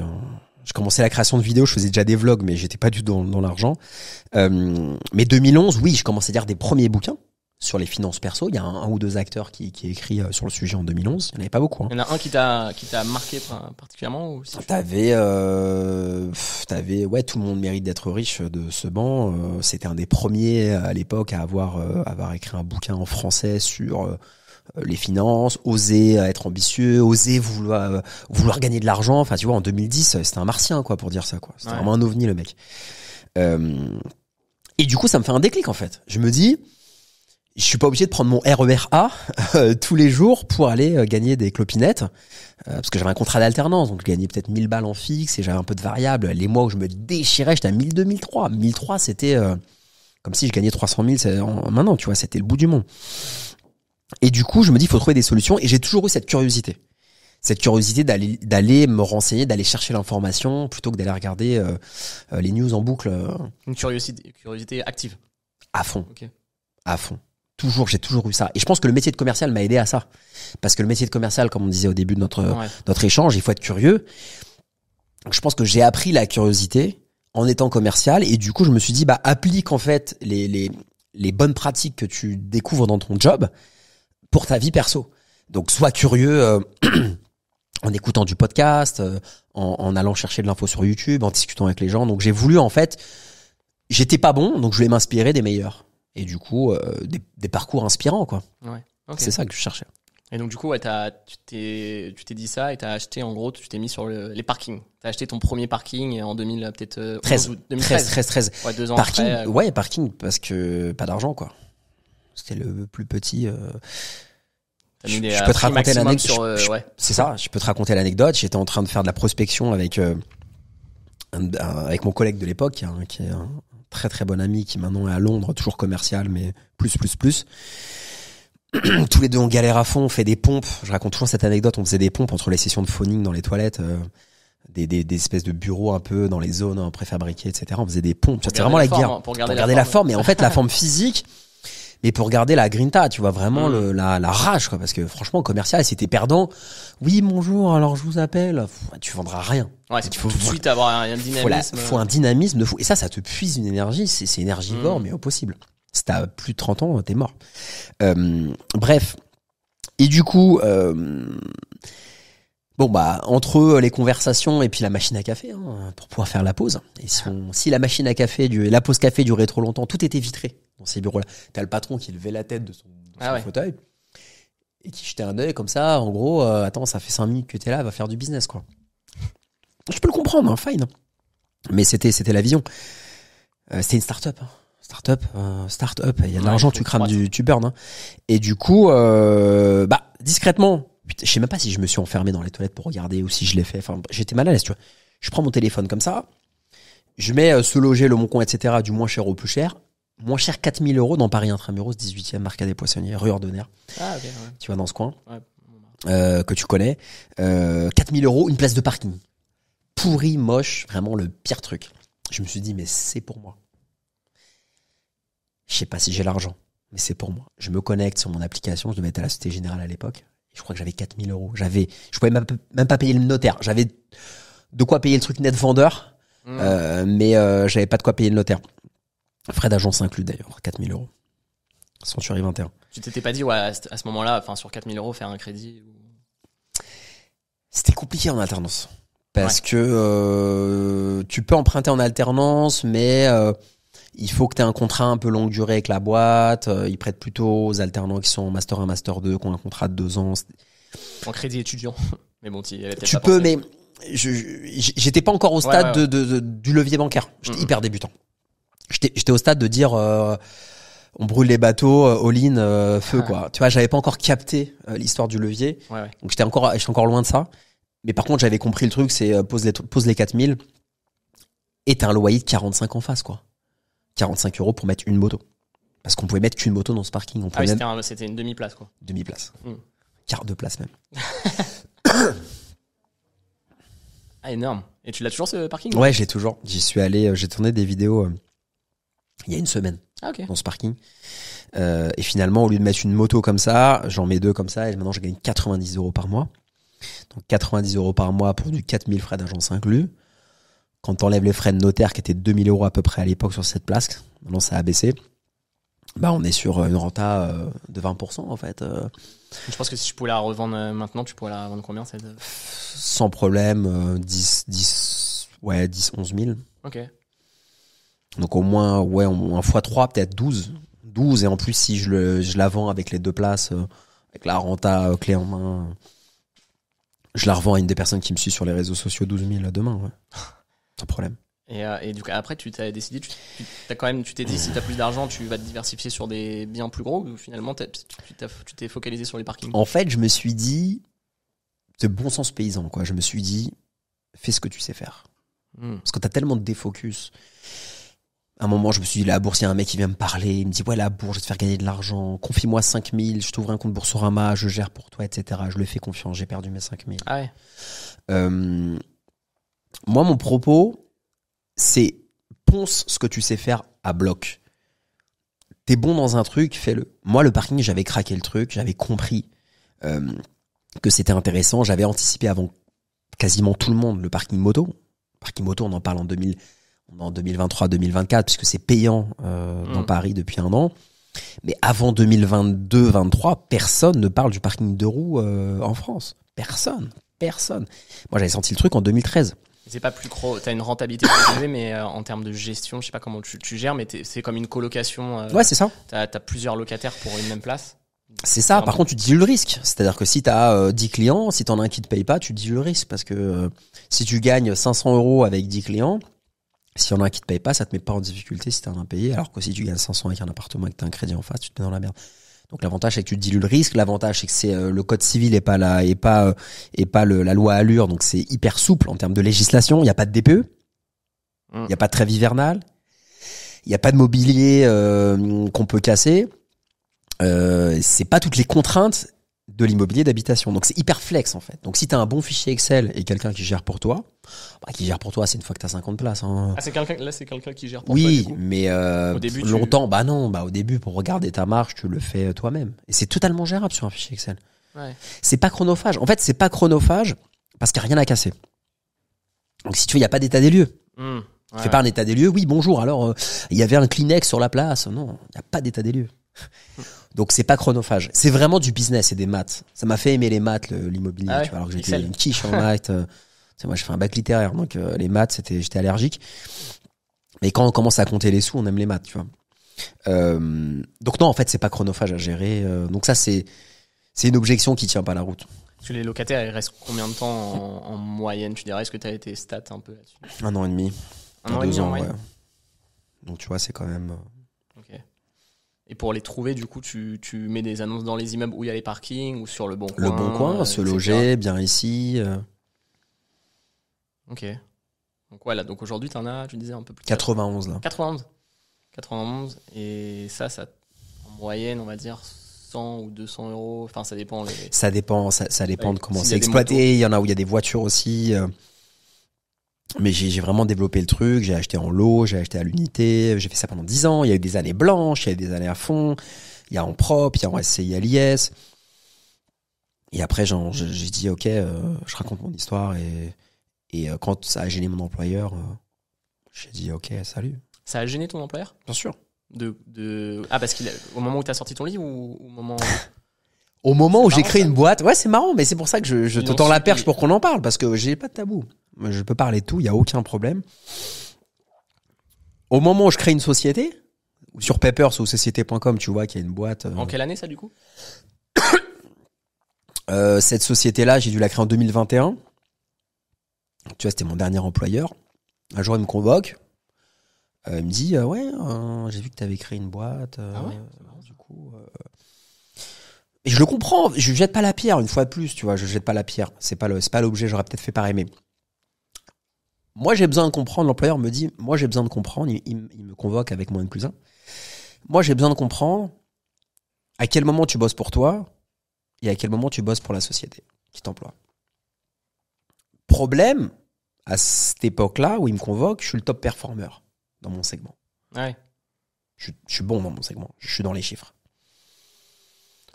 je commençais la création de vidéos, je faisais déjà des vlogs, mais j'étais pas du tout dans, dans l'argent. Euh, mais 2011, oui, je commençais à lire des premiers bouquins sur les finances perso. Il y a un, un ou deux acteurs qui, qui écrit euh, sur le sujet en 2011. Il n'y en avait pas beaucoup. hein. Il y en a un qui t'a qui t'a marqué par- particulièrement ou si T'avais, euh, t'avais, ouais, tout le monde mérite d'être riche de ce banc. Euh, C'était un des premiers à l'époque à avoir, euh, avoir écrit un bouquin en français sur euh, les finances, oser être ambitieux, oser vouloir, euh, vouloir gagner de l'argent. Enfin, tu vois, en 2010, c'était un martien, quoi, pour dire ça, quoi. C'était Ouais. vraiment un ovni, le mec. Euh, et du coup, ça me fait un déclic, en fait. Je me dis, je suis pas obligé de prendre mon RER A <laughs> euh, tous les jours pour aller euh, gagner des clopinettes euh, parce que j'avais un contrat d'alternance donc je gagnais peut-être 1000 balles en fixe et j'avais un peu de variables les mois où je me déchirais j'étais à 1002 1003 1003 c'était euh, comme si je gagnais 300 000 c'est en, maintenant tu vois c'était le bout du monde et du coup je me dis il faut trouver des solutions et j'ai toujours eu cette curiosité cette curiosité d'aller d'aller me renseigner d'aller chercher l'information plutôt que d'aller regarder euh, euh, les news en boucle euh, une curiosité, curiosité active. à fond Ok. à fond. Toujours, j'ai toujours eu ça. Et je pense que le métier de commercial m'a aidé à ça. Parce que le métier de commercial, comme on disait au début de notre, Ouais. notre échange, il faut être curieux. Donc, je pense que j'ai appris la curiosité en étant commercial. Et du coup, je me suis dit, bah, applique en fait les, les, les bonnes pratiques que tu découvres dans ton job pour ta vie perso. Donc, sois curieux euh, <clears throat> en écoutant du podcast, euh, en, en allant chercher de l'info sur YouTube, en discutant avec les gens. Donc, j'ai voulu en fait, j'étais pas bon, donc je voulais m'inspirer des meilleurs. Et du coup, euh, des, des parcours inspirants, quoi. Ouais. C'est ça que je cherchais. Et donc du coup, ouais, tu t'es tu t'es dit ça et t'as acheté en gros, tu t'es mis sur le- les parkings. T'as acheté ton premier parking en 2000 peut-être euh, 13, 11 ou 13, 2013. 13, 13. Ouais, deux ans Parking, après. ouais, parking, parce que pas d'argent, quoi. C'était le plus petit. euh, je- peux te raconter l'anecdote. euh, ouais. C'est ça, je peux te raconter l'anecdote. J'étais en train de faire de la prospection avec, euh, un- un- avec mon collègue de l'époque, qui est un- qui est un très très bon ami, qui maintenant est à Londres, toujours commercial, mais plus, plus, plus. <clears throat> Tous les deux, on galère à fond, on fait des pompes. Je raconte toujours cette anecdote. On faisait des pompes entre les sessions de phoning dans les toilettes. euh, des, des, des, espèces de bureaux un peu dans les zones préfabriquées, etc. On faisait des pompes. C'était vraiment la, guerre. pour garder, la, forme. Et en fait, la forme <laughs> physique, mais pour garder la grinta, tu vois vraiment mm. le, la, la rage, quoi. Parce que franchement, commercial, c'était perdant. Oui, bonjour. Alors je vous appelle. tu vendras rien. Ouais, il faut tout de suite avoir un, dynamisme. Faut, faut, un dynamisme de fou. Et ça, ça te puise une énergie. C'est énergivore, mm. mais au possible. Si t'as plus de 30 ans, t'es mort. Euh, bref. Et du coup, euh, Bon bah entre les conversations et puis la machine à café hein, pour pouvoir faire la pause. Et si, si la machine à café, du, la pause café durait trop longtemps, tout était vitré dans ces bureaux-là. T'as le patron qui levait la tête de son, ah fauteuil et qui jetait un œil comme ça. En gros, euh, attends, ça fait 5 minutes que t'es là, va faire du business quoi. Je peux le comprendre, hein, fine. Mais c'était c'était la vision. Euh, c'était une start-up. Hein. Start-up, euh, start-up. Il y a de l'argent, tu crames du, tu burn. Hein. Et du coup, bah discrètement je sais même pas si je me suis enfermé dans les toilettes pour regarder ou si je l'ai fait. Enfin, j'étais mal à l'aise, tu vois. Je prends mon téléphone comme ça, je mets ce loger, le Moncon, etc. du moins cher au plus cher. Moins cher 4000 euros dans Paris Intramuros, 18e, Marca des Poissonniers, rue Ordonnaire. Ah, ouais. Tu vas dans ce coin. Ouais. Euh, que tu connais. Euh, 4000 euros, une place de parking. Pourri, moche, vraiment le pire truc. Je me suis dit, mais c'est pour moi. Je sais pas si j'ai l'argent, mais c'est pour moi. Je me connecte sur mon application, je devais être à la Société Générale à l'époque je crois que j'avais 4000 euros. J'avais, je pouvais même, même pas payer le notaire. J'avais de quoi payer le truc net vendeur, mmh. euh, mais j'avais pas de quoi payer le notaire. Frais d'agence inclus d'ailleurs, 4000 euros. Century 21. Tu t'étais pas dit, ouais, à ce moment-là, enfin, sur 4000 euros, faire un crédit C'était compliqué en alternance. Parce que euh, tu peux emprunter en alternance, mais euh, il faut que tu aies un contrat un peu longue durée avec la boîte. Euh, ils prêtent plutôt aux alternants qui sont master 1, master 2, qui ont un contrat de deux ans. En crédit étudiant. <laughs> Mais bon, tu Tu peux, mais j'étais pas encore au stade De, du levier bancaire. J'étais hyper débutant. J'étais au stade de dire euh, on brûle les bateaux, euh, all-in, euh, feu quoi. Tu vois, j'avais pas encore capté l'histoire du levier. Donc j'étais encore, j'étais encore loin de ça. Mais par contre, j'avais compris le truc, c'est pose les, pose les 4000 et t'as un loyer de 45 en face quoi. 45 euros pour mettre une moto. Parce qu'on pouvait mettre qu'une moto dans ce parking. On ah oui, c'était une demi-place, quoi. Demi-place. Hmm. Quart de place même. <coughs> ah, énorme. Et tu l'as toujours ce parking? Ouais, j'ai toujours. J'y suis allé, j'ai tourné des vidéos il y a une semaine ah, dans ce parking. Euh, et finalement, au lieu de mettre une moto comme ça, j'en mets deux comme ça et maintenant je gagne 90 euros par mois. Donc 90 euros par mois pour du 4000 frais d'agence inclus quand t'enlèves les frais de notaire qui étaient 2000 euros à peu près à l'époque sur cette place, maintenant ça a baissé, bah on est sur une renta euh, de 20% en fait. Euh. Je pense que si tu pouvais la revendre maintenant, tu pourrais la revendre combien cette... Sans problème, 10, 10, ouais, 10, 11 000. Ok. Donc au moins, ouais, un fois 3, peut-être 12. 12 et en plus si je, le, je la vends avec les deux places, avec la renta clé en main, je la revends à une des personnes qui me suit sur les réseaux sociaux 12 000 demain. Ouais. <laughs> Sans problème. Et, euh, et, du coup, après, tu t'es décidé, tu, as quand même, tu t'es dit, si t'as plus d'argent, tu vas te diversifier sur des biens plus gros ou finalement, tu t'es focalisé sur les parkings? En fait, je me suis dit, de bon sens paysan, quoi. Je me suis dit, fais ce que tu sais faire. Hmm. Parce que t'as tellement de défocus. À un moment, je me suis dit, la bourse, il y a un mec qui vient me parler, il me dit, ouais, la bourse, je vais te faire gagner de l'argent, confie-moi 5000, je t'ouvre un compte Boursorama, je gère pour toi, etc. Je le fais confiance, j'ai perdu mes 5000. Ah ouais. Euh, moi, mon propos, c'est ponce ce que tu sais faire à bloc. T'es bon dans un truc, fais-le. Moi, le parking, j'avais craqué le truc, j'avais compris euh, que c'était intéressant, j'avais anticipé avant quasiment tout le monde le parking moto. parking moto, on en parle en 2000, en 2023-2024 puisque c'est payant euh, dans mm. Paris depuis un an. Mais avant 2022-23, personne ne parle du parking de roues euh, en France. Personne, personne. Moi, j'avais senti le truc en 2013. C'est pas plus gros, t'as une rentabilité plus <coughs> élevée, mais euh, en termes de gestion, je sais pas comment tu, tu gères, mais c'est comme une colocation. Ouais, c'est ça. T'as as plusieurs locataires pour une même place. C'est ça. Par contre, tu dilues le risque. C'est-à-dire que si tu as 10 clients, si t'en as un qui te paye pas, tu dilues le risque parce que euh, si tu gagnes 500 euros avec 10 clients, si y en a un qui te paye pas, ça te met pas en difficulté si t'as un impayé. Alors que si tu gagnes 500 avec un appartement et que t'as un crédit en face, tu te mets dans la merde. Donc l'avantage c'est que tu dilues le risque, l'avantage c'est que c'est euh, le code civil et pas la et pas euh, et pas le, la loi Allure, donc c'est hyper souple en termes de législation. Il n'y a pas de DPE, il n'y a pas de trêve hivernale, il n'y a pas de mobilier euh, qu'on peut casser. Euh, c'est pas toutes les contraintes de l'immobilier d'habitation. Donc c'est hyper flex en fait. Donc si tu as un bon fichier Excel et quelqu'un qui gère pour toi, bah, qui gère pour toi, c'est une fois que tu as 50 places. Hein. Ah, c'est quelqu'un là c'est quelqu'un qui gère pour oui, toi. Oui, mais euh, au début, longtemps, bah non, bah au début pour regarder ta marge, tu le fais toi-même. Et c'est totalement gérable sur un fichier Excel. Ouais. C'est pas chronophage. En fait, c'est pas chronophage parce qu'il n'y a rien à casser. Donc si tu veux, il n'y a pas d'état des lieux. Mmh. Ouais, fais pas un état des lieux. Oui, bonjour. Alors, euh, il y avait un Kleenex sur la place. Non, il n'y a pas d'état des lieux. Donc c'est pas chronophage. C'est vraiment du business et des maths. Ça m'a fait aimer les maths, l'immobilier. Ah ouais, tu vois, alors que j'étais une quiche en maths. Euh, moi, je fais un bac littéraire, donc euh, les maths, c'était, j'étais allergique. Mais quand on commence à compter les sous, on aime les maths, tu vois. Euh, donc non, en fait, c'est pas chronophage à gérer. Donc ça, c'est c'est une objection qui tient pas la route. Parce que les locataires, ils restent combien de temps en, en moyenne Tu dirais, est-ce que tu as été stat un peu là-dessus? Un an et demi. Un an et demi en moyenne. Ouais. Donc tu vois, c'est quand même. Et pour les trouver, du coup, tu, tu mets des annonces dans les immeubles où il y a les parkings ou sur le bon coin. Le bon coin, euh, se etc. loger, bien ici. euh, Ok. Donc voilà, donc aujourd'hui, tu en as, tu disais un peu plus. 91 là. 91. 91. Et ça, ça, en moyenne, on va dire 100 ou 200 euros. Enfin, ça dépend. Les... Ça dépend, ça, ça dépend Ouais, de comment c'est exploité. Il y en a où il y a des voitures aussi. euh, Mais j'ai vraiment développé le truc. J'ai acheté en lot, j'ai acheté à l'unité. J'ai fait ça pendant 10 ans. Il y a eu des années blanches, il y a eu des années à fond. Il y a en propre, il y a en SCI à l'IS. Et après, j'ai dit, OK, euh, je raconte mon histoire. Et, et euh, quand ça a gêné mon employeur, euh, j'ai dit, OK, salut. Ça a gêné ton employeur? Bien sûr. de, de... Ah, parce qu'il a- au moment où tu as sorti ton livre ou au moment. <laughs> Au moment où j'ai créé ça. une boîte, ouais, c'est marrant, mais c'est pour ça que je, je te tends la perche pour qu'on en parle, parce que j'ai pas de tabou. Je peux parler de tout, il y a aucun problème. Au moment où je crée une société, sur Papers ou société.com, tu vois qu'il y a une boîte. euh, En quelle année ça, du coup <coughs> euh, cette société-là, j'ai dû la créer en 2021. Tu vois, c'était mon dernier employeur. Un jour, il me convoque. Euh, il me dit, euh, ouais, j'ai vu que tu avais créé une boîte. Ah ouais? Du coup, et je le comprends. Je jette pas la pierre une fois de plus, tu vois. Je jette pas la pierre. C'est pas le, c'est pas l'objet. J'aurais peut-être fait pareil, mais moi, j'ai besoin de comprendre. L'employeur me dit, moi, j'ai besoin de comprendre. Il, il- il me convoque avec moins de plus un. Moi, j'ai besoin de comprendre à quel moment tu bosses pour toi et à quel moment tu bosses pour la société qui t'emploie. Problème, à cette époque-là où il me convoque, je suis le top performer dans mon segment. Ouais. Je, je suis bon dans mon segment. Je suis dans les chiffres.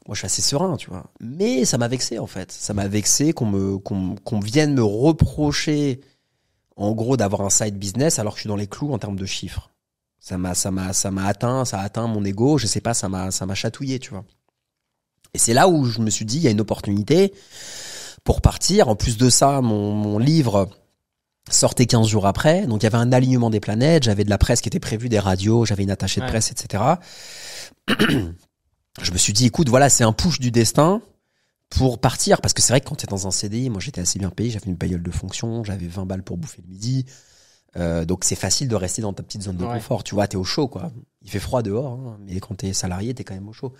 Moi, je suis assez serein, tu vois. Mais ça m'a vexé, en fait. Ça m'a vexé qu'on me, qu'on, qu'on vienne me reprocher, en gros, d'avoir un side business alors que je suis dans les clous en termes de chiffres. Ça m'a, ça m'a, ça m'a atteint, ça a atteint mon ego. Je sais pas, ça m'a, ça m'a chatouillé, tu vois. Et c'est là où je me suis dit, il y a une opportunité pour partir. En plus de ça, mon, mon livre sortait 15 jours après. Donc il y avait un alignement des planètes. J'avais de la presse qui était prévue, des radios, j'avais une attachée de Ouais. presse, etc. <clears throat> je me suis dit, écoute, voilà, c'est un push du destin pour partir. Parce que c'est vrai que quand tu es dans un CDI, moi j'étais assez bien payé, j'avais une payeule de fonction, j'avais 20 balles pour bouffer le midi. Euh, donc c'est facile de rester dans ta petite zone de Ouais. confort. Tu vois, t'es au chaud, quoi. Il fait froid dehors, hein, mais quand t'es salarié, t'es quand même au chaud.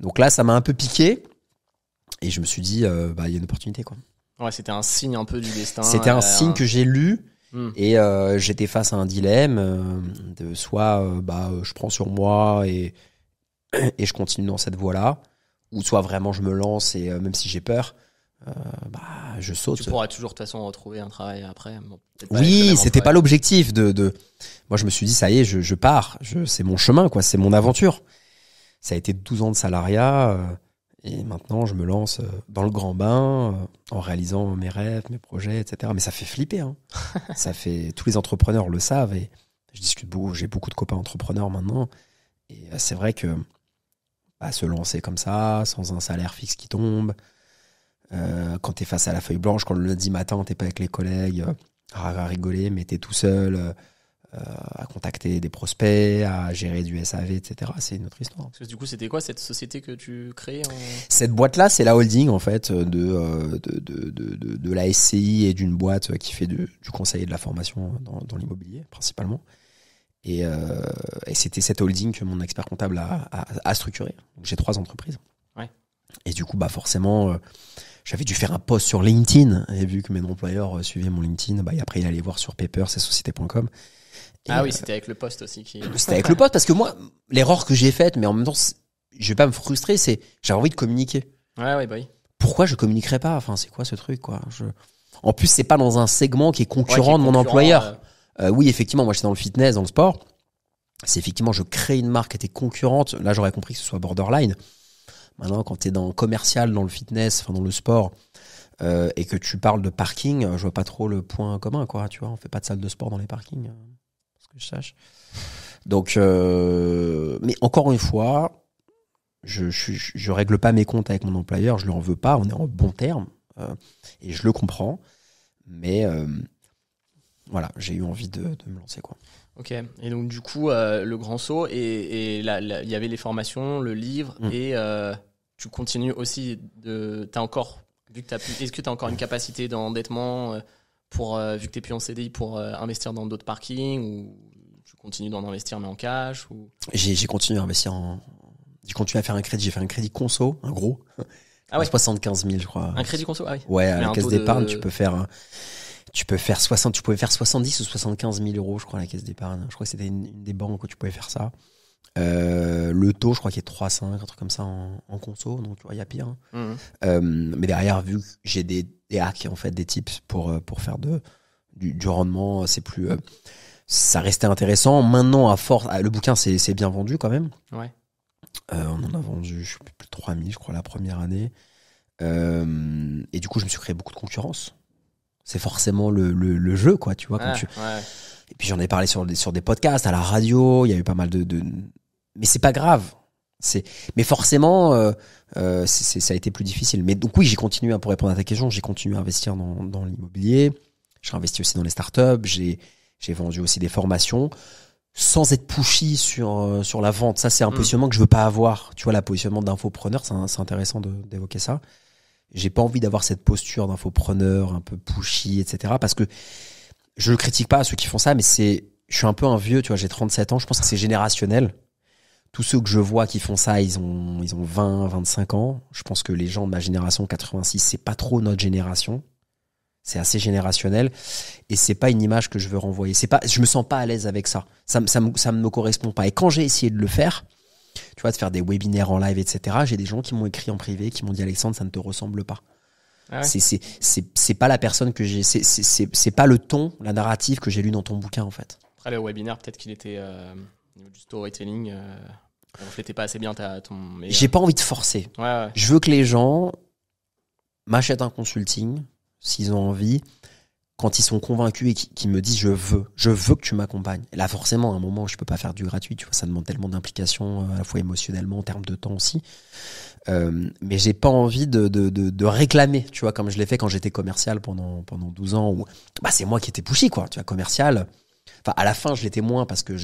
Donc là, ça m'a un peu piqué. Et je me suis dit, euh, bah, il y a une opportunité, quoi. Ouais, c'était un signe un peu du destin. C'était un euh, signe que j'ai lu Hmm. et euh, j'étais face à un dilemme de soit bah je prends sur moi et <clears throat> et je continue dans cette voie-là ou soit vraiment je me lance et euh, même si j'ai peur euh, bah je saute. Tu pourras toujours de toute façon retrouver un travail après. Bon, pas Oui, c'était pas l'objectif de, de. Moi, je me suis dit, ça y est, je, je pars. Je, c'est mon chemin, quoi. C'est mon aventure. Ça a été 12 ans de salariat. euh, et maintenant, je me lance dans le grand bain, en réalisant mes rêves, mes projets, etc. Mais ça fait flipper. Hein. <laughs> ça fait. Tous les entrepreneurs le savent. Et je discute beaucoup. J'ai beaucoup de copains entrepreneurs maintenant. Et c'est vrai que bah, se lancer comme ça, sans un salaire fixe qui tombe, euh, quand t'es face à la feuille blanche, quand le lundi matin, t'es pas avec les collègues, euh, à, à rigoler, mais t'es tout seul, euh, à contacter des prospects, à gérer du SAV, etc. C'est une autre histoire. Parce que du coup, c'était quoi cette société que tu créais en... Cette boîte-là, c'est la holding en fait de de, de, de, la SCI et d'une boîte qui fait du, du conseil et de la formation dans, dans l'immobilier principalement. Et, euh, et c'était cette holding que mon expert comptable a, a, a structuré. Donc, J'ai trois entreprises. Ouais. Et du coup, bah forcément, euh, j'avais dû faire un post sur LinkedIn. Et vu que mes employeurs euh, suivaient mon LinkedIn, bah, et après il allait voir sur Paper, c'est société.com. Et, Ah oui, euh, c'était avec le poste aussi qui. c'était avec le poste parce que moi, l'erreur que j'ai faite, mais en même temps, je vais pas me frustrer, c'est j'avais envie de communiquer. Ouais, ouais, bah oui. Pourquoi je communiquerais pas? Enfin, c'est quoi ce truc, quoi? Je... En plus, c'est pas dans un segment qui est concurrent de mon employeur. Euh, oui, effectivement, moi, j'étais dans le fitness, dans le sport. C'est effectivement, je crée une marque qui était concurrente. Là, j'aurais compris que ce soit borderline. Maintenant, quand tu es dans commercial, dans le fitness, enfin dans le sport, euh, et que tu parles de parking, je vois pas trop le point commun, quoi. Tu vois, on fait pas de salle de sport dans les parkings, ce que je sache. Donc, euh, mais encore une fois, je, je, je, règle pas mes comptes avec mon employeur, je lui en veux pas, on est en bon terme, euh, et je le comprends. Mais euh, voilà, j'ai eu envie de, de, me lancer, quoi. Ok. Et donc du coup, euh, le grand saut et, il y avait les formations, le livre mm. et euh, tu continues aussi de. T'as encore vu que Est-ce que tu as encore une capacité d'endettement pour vu que t'es plus en CDI pour investir dans d'autres parkings ou tu continues d'en investir mais en cash ou? J'ai continué à investir en. J'ai continué à faire un crédit. J'ai fait un crédit conso, un gros. Ah ouais. 75 000, je crois. Un crédit conso, ah oui. Ouais, à la caisse d'épargne, tu peux faire tu peux faire 60, tu pouvais faire 70 ou 75 000 euros, je crois, à la caisse d'épargne. Je crois que c'était une, des banques où tu pouvais faire ça. Euh, le taux, je crois qu'il est 3,5, un truc comme ça en, en conso, donc tu vois, il y a pire. Hein. Mmh. Euh, mais derrière, vu que j'ai des, des, hacks, en fait, des tips pour, euh, pour faire de, du, du rendement, c'est plus. Euh, ça restait intéressant. Maintenant, à force. Ah, le bouquin, c'est bien vendu quand même. Ouais. On en a vendu, je sais plus, 3000, je crois, la première année. et du coup, je me suis créé beaucoup de concurrence c'est forcément le, le, le, jeu, quoi, tu vois. Quand tu... Et puis j'en ai parlé sur des, sur des podcasts, à la radio, il y a eu pas mal de. de... Mais c'est pas grave. C'est, mais forcément, euh, euh, c'est, ça a été plus difficile. Mais donc oui, j'ai continué, pour répondre à ta question, j'ai continué à investir dans, dans l'immobilier. J'ai investi aussi dans les startups. J'ai, j'ai vendu aussi des formations sans être pushy sur euh, sur la vente. Ça, c'est un mm. positionnement que je veux pas avoir. Tu vois, la positionnement d'infopreneur, c'est, c'est intéressant d'évoquer ça j'ai pas envie d'avoir cette posture d'infopreneur un peu pushy, etc. Parce que je ne critique pas ceux qui font ça, mais c'est, je suis un peu un vieux, tu vois, j'ai 37 ans, je pense que c'est générationnel. Tous ceux que je vois qui font ça, ils ont, ils ont 20, 25 ans. Je pense que les gens de ma génération 86, c'est pas trop notre génération. C'est assez générationnel et c'est pas une image que je veux renvoyer. C'est pas, je me sens pas à l'aise avec ça. Ça, ça, ça me correspond pas. Et quand j'ai essayé de le faire, tu vois, de faire des webinaires en live, etc. J'ai des gens qui m'ont écrit en privé, qui m'ont dit Alexandre, ça ne te ressemble pas. Ah c'est c'est pas la personne que j'ai, c'est pas le ton, la narrative que j'ai lu dans ton bouquin en fait. Après le webinaire, peut-être qu'il était euh, du storytelling, euh, reflétait pas assez bien ta, ton. J'ai pas envie de forcer. Je veux que les gens m'achètent un consulting s'ils ont envie quand ils sont convaincus et qui, me disent je veux, je veux que tu m'accompagnes. Là, forcément, à un moment, je peux pas faire du gratuit. Tu vois, ça demande tellement d'implication, euh, à la fois émotionnellement, en termes de temps aussi. Euh, mais j'ai pas envie de, de, de, de, réclamer, tu vois, comme je l'ai fait quand j'étais commercial pendant pendant 12 ans. Où bah c'est moi qui étais pushy, quoi. Tu vois, commercial. Enfin, à la fin, je l'étais moins parce que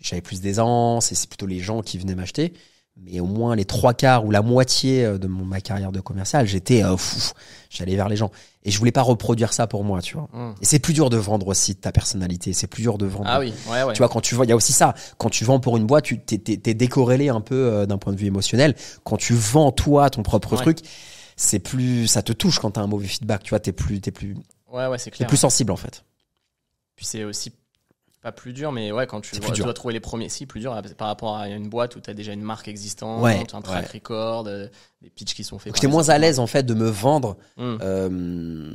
j'avais plus d'aisance et c'est plutôt les gens qui venaient m'acheter mais au moins les trois quarts ou la moitié euh, de mon, ma carrière de commercial, j'étais euh, fou, j'allais vers les gens et je voulais pas reproduire ça pour moi, tu vois. Mmh. Et c'est plus dur de vendre aussi ta personnalité, c'est plus dur de vendre. Ah oui, ouais, ouais. Tu vois quand tu vends, il y a aussi ça. Quand tu vends pour une boîte, tu t'es, t'es, décorrélé un peu euh, d'un point de vue émotionnel. Quand tu vends toi ton propre truc, c'est plus, ça te touche quand t'as un mauvais feedback, tu vois. T'es plus, t'es plus. Ouais, ouais, c'est clair. T'es plus sensible en fait. Puis c'est aussi pas plus dur, mais ouais, quand tu, dois, trouver les premiers, si, plus dur par rapport à une boîte où tu as déjà une marque existante, un track record, euh, des pitchs qui sont faits. J'étais moins à l'aise en fait de me vendre. Hmm. Euh,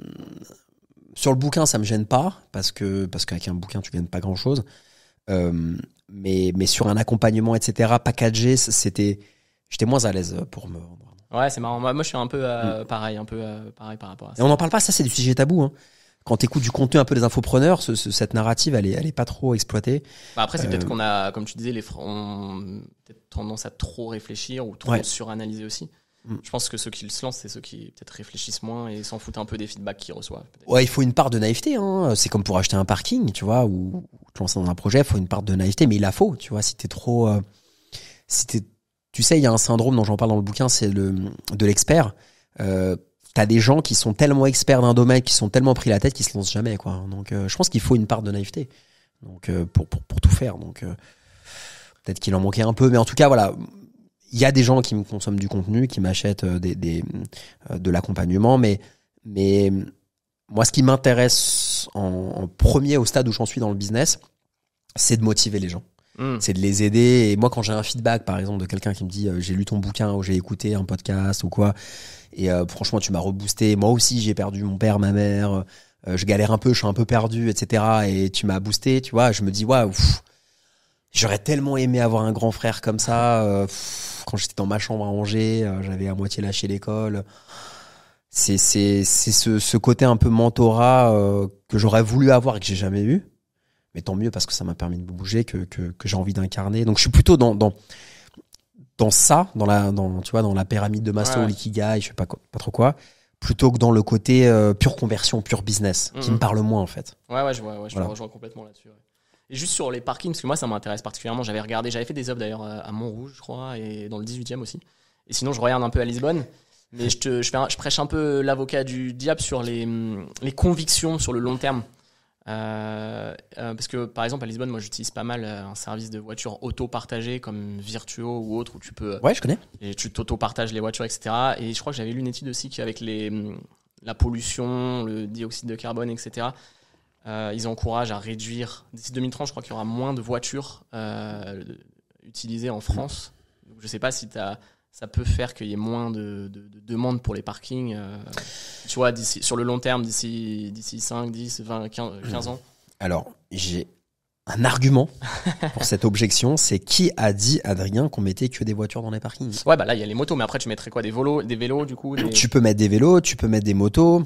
sur le bouquin, ça me gêne pas parce que parce qu'avec un bouquin, tu gagnes pas grand chose. Euh, mais mais sur un accompagnement, etc., packagé, c'était j'étais moins à l'aise pour me vendre. Ouais, c'est marrant. Moi, je suis un peu hmm. pareil, un peu pareil par rapport à ça. Et on n'en parle pas, ça c'est du sujet tabou. Hein quand tu écoutes du contenu un peu des infopreneurs, ce, cette narrative, elle est, elle est pas trop exploitée. Bah après, c'est peut-être euh, qu'on a, comme tu disais, les peut-être tendance à trop réfléchir ou trop suranalyser aussi. Mm. Je pense que ceux qui se lancent, c'est ceux qui peut-être réfléchissent moins et s'en foutent un peu des feedbacks qu'ils reçoivent. Ouais, il faut une part de naïveté. Hein. C'est comme pour acheter un parking, tu vois, ou te lancer dans un projet, il faut une part de naïveté, mais il la faut, tu vois. Si t'es trop, euh, si t'es, tu sais, il y a un syndrome dont j'en parle dans le bouquin, c'est le de l'expert. Euh, t'as des gens qui sont tellement experts d'un domaine, qui sont tellement pris la tête, qu'ils se lancent jamais, quoi. Donc, euh, je pense qu'il faut une part de naïveté, donc euh, pour, pour, pour tout faire. Donc, euh, peut-être qu'il en manquait un peu, mais en tout cas, voilà. Il y a des gens qui me consomment du contenu, qui m'achètent des, des de l'accompagnement, mais mais moi, ce qui m'intéresse en, premier au stade où j'en suis dans le business, c'est de motiver les gens. Hmm. C'est de les aider. Et moi, quand j'ai un feedback, par exemple, de quelqu'un qui me dit, j'ai lu ton bouquin ou j'ai écouté un podcast ou quoi, et franchement, tu m'as reboosté. Moi aussi, j'ai perdu mon père, ma mère. je galère un peu, je suis un peu perdu, etc. Et tu m'as boosté, tu vois. Je me dis, waouh, j'aurais tellement aimé avoir un grand frère comme ça. quand j'étais dans ma chambre à Angers, j'avais à moitié lâché l'école c'est c'est c'est ce, ce côté un peu mentorat euh, que j'aurais voulu avoir et que j'ai jamais eu mais tant mieux parce que ça m'a permis de bouger que que, que j'ai envie d'incarner donc je suis plutôt dans dans dans ça dans la dans tu vois dans la pyramide de Maslow ouais, l'ikigai je sais pas quoi, pas trop quoi plutôt que dans le côté euh, pure conversion pure business qui mhm. me parle moins en fait ouais ouais je vois ouais, je rejoins complètement là-dessus Et juste sur les parkings, parce que moi ça m'intéresse particulièrement, j'avais regardé, j'avais fait des offres d'ailleurs à Montrouge, je crois, et dans le 18e aussi. Et sinon, je regarde un peu à Lisbonne. Mais je, te, je, fais je prêche un peu l'avocat du diable sur les, les convictions sur le long terme. Euh, euh, parce que par exemple à Lisbonne, moi j'utilise pas mal euh, un service de voiture auto-partagé comme Virtuo ou autre où tu peux. Ouais, je connais. Et tu t'auto-partages les voitures, etc. Et je crois que j'avais lu une étude aussi qu'avec les, la pollution, le dioxyde de carbone, etc., ils encouragent à réduire. D'ici 2030, je crois qu'il y aura moins de voitures utilisées en France. Donc je sais pas si tu as ça peut faire qu'il y ait moins de, de, de, demandes pour les parkings. Euh, tu vois, sur le long terme, d'ici, d'ici 5, 10, 20, 15, ans Alors, j'ai un argument pour cette objection, c'est qui a dit, Adrien, qu'on mettait que des voitures dans les parkings? Ouais, bah là, il y a les motos, mais après, tu mettrais quoi? Des vélos, des vélos du coup Tu peux mettre des vélos, tu peux mettre des motos,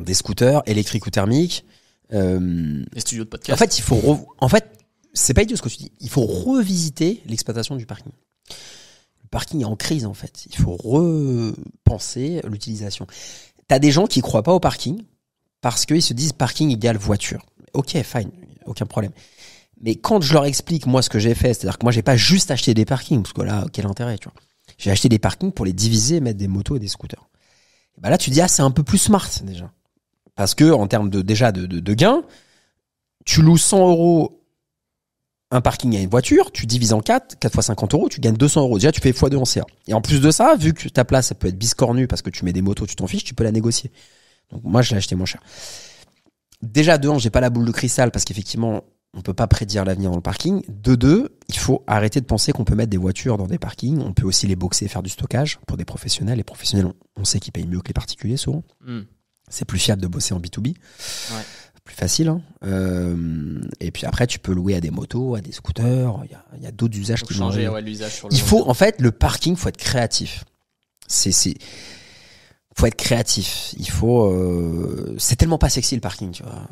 des scooters, électriques ou thermiques. Euh... Des studios de podcast. En fait, il faut. En fait, c'est pas idiot ce que tu dis. Il faut revisiter l'exploitation du parking parking est en crise en fait. Il faut repenser l'utilisation. T'as des gens qui croient pas au parking parce qu'ils se disent parking égale voiture. Ok, fine, aucun problème. Mais quand je leur explique moi ce que j'ai fait, c'est-à-dire que moi j'ai pas juste acheté des parkings parce que là quel intérêt, tu vois. J'ai acheté des parkings pour les diviser, mettre des motos et des scooters. Et bah là tu dis ah c'est un peu plus smart déjà parce que en termes de déjà de, de, de gains, tu loues 100 euros un parking à une voiture, tu divises en 4, 4 fois 50 euros, tu gagnes 200 euros. Déjà, tu fais x2 en CA. Et en plus de ça, vu que ta place, ça peut être biscornue parce que tu mets des motos, tu t'en fiches, tu peux la négocier. Donc moi, je l'ai acheté moins cher. Déjà, de un, j'ai pas la boule de cristal parce qu'effectivement, on peut pas prédire l'avenir dans le parking. De deux, il faut arrêter de penser qu'on peut mettre des voitures dans des parkings. On peut aussi les boxer et faire du stockage pour des professionnels. Les professionnels, on sait qu'ils payent mieux que les particuliers souvent. Hmm. C'est plus fiable de bosser en B2B. Ouais plus facile. Hein. Euh, et puis après, tu peux louer à des motos, à des scooters. Il y a, y a d'autres usages qui changer ouais, l'usage sur le Il faut, en fait, le parking, faut être créatif. C'est, c'est, faut être créatif. Il faut, euh, c'est tellement pas sexy le parking, tu vois.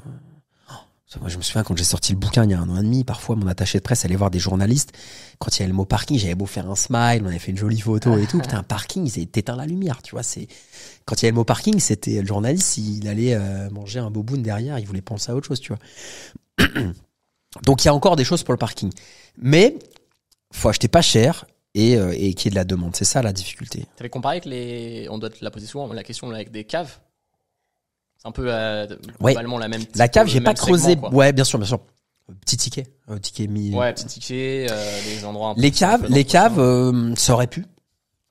Moi, je me souviens quand j'ai sorti le bouquin il y a un an et demi, parfois mon attaché de presse allait voir des journalistes. Quand il y avait le mot parking, j'avais beau faire un smile, on avait fait une jolie photo et tout. <laughs> Putain, un parking, ils éteint la lumière, tu vois. C'est quand il y avait le mot parking, c'était le journaliste, il allait euh, manger un boboon derrière, il voulait penser à autre chose, tu vois. <clears throat> Donc il y a encore des choses pour le parking, mais faut acheter pas cher et, euh, et qu'il y ait de la demande. C'est ça la difficulté. T'avais comparé avec les, on doit te la poser souvent la question avec des caves un peu euh, globalement la même. La cave, j'ai pas creusé. ouais, bien sûr, bien sûr. Petit ticket, un ticket mis. Ouais, petit ticket, euh, des endroits. Un les caves, les caves, euh, ça aurait pu.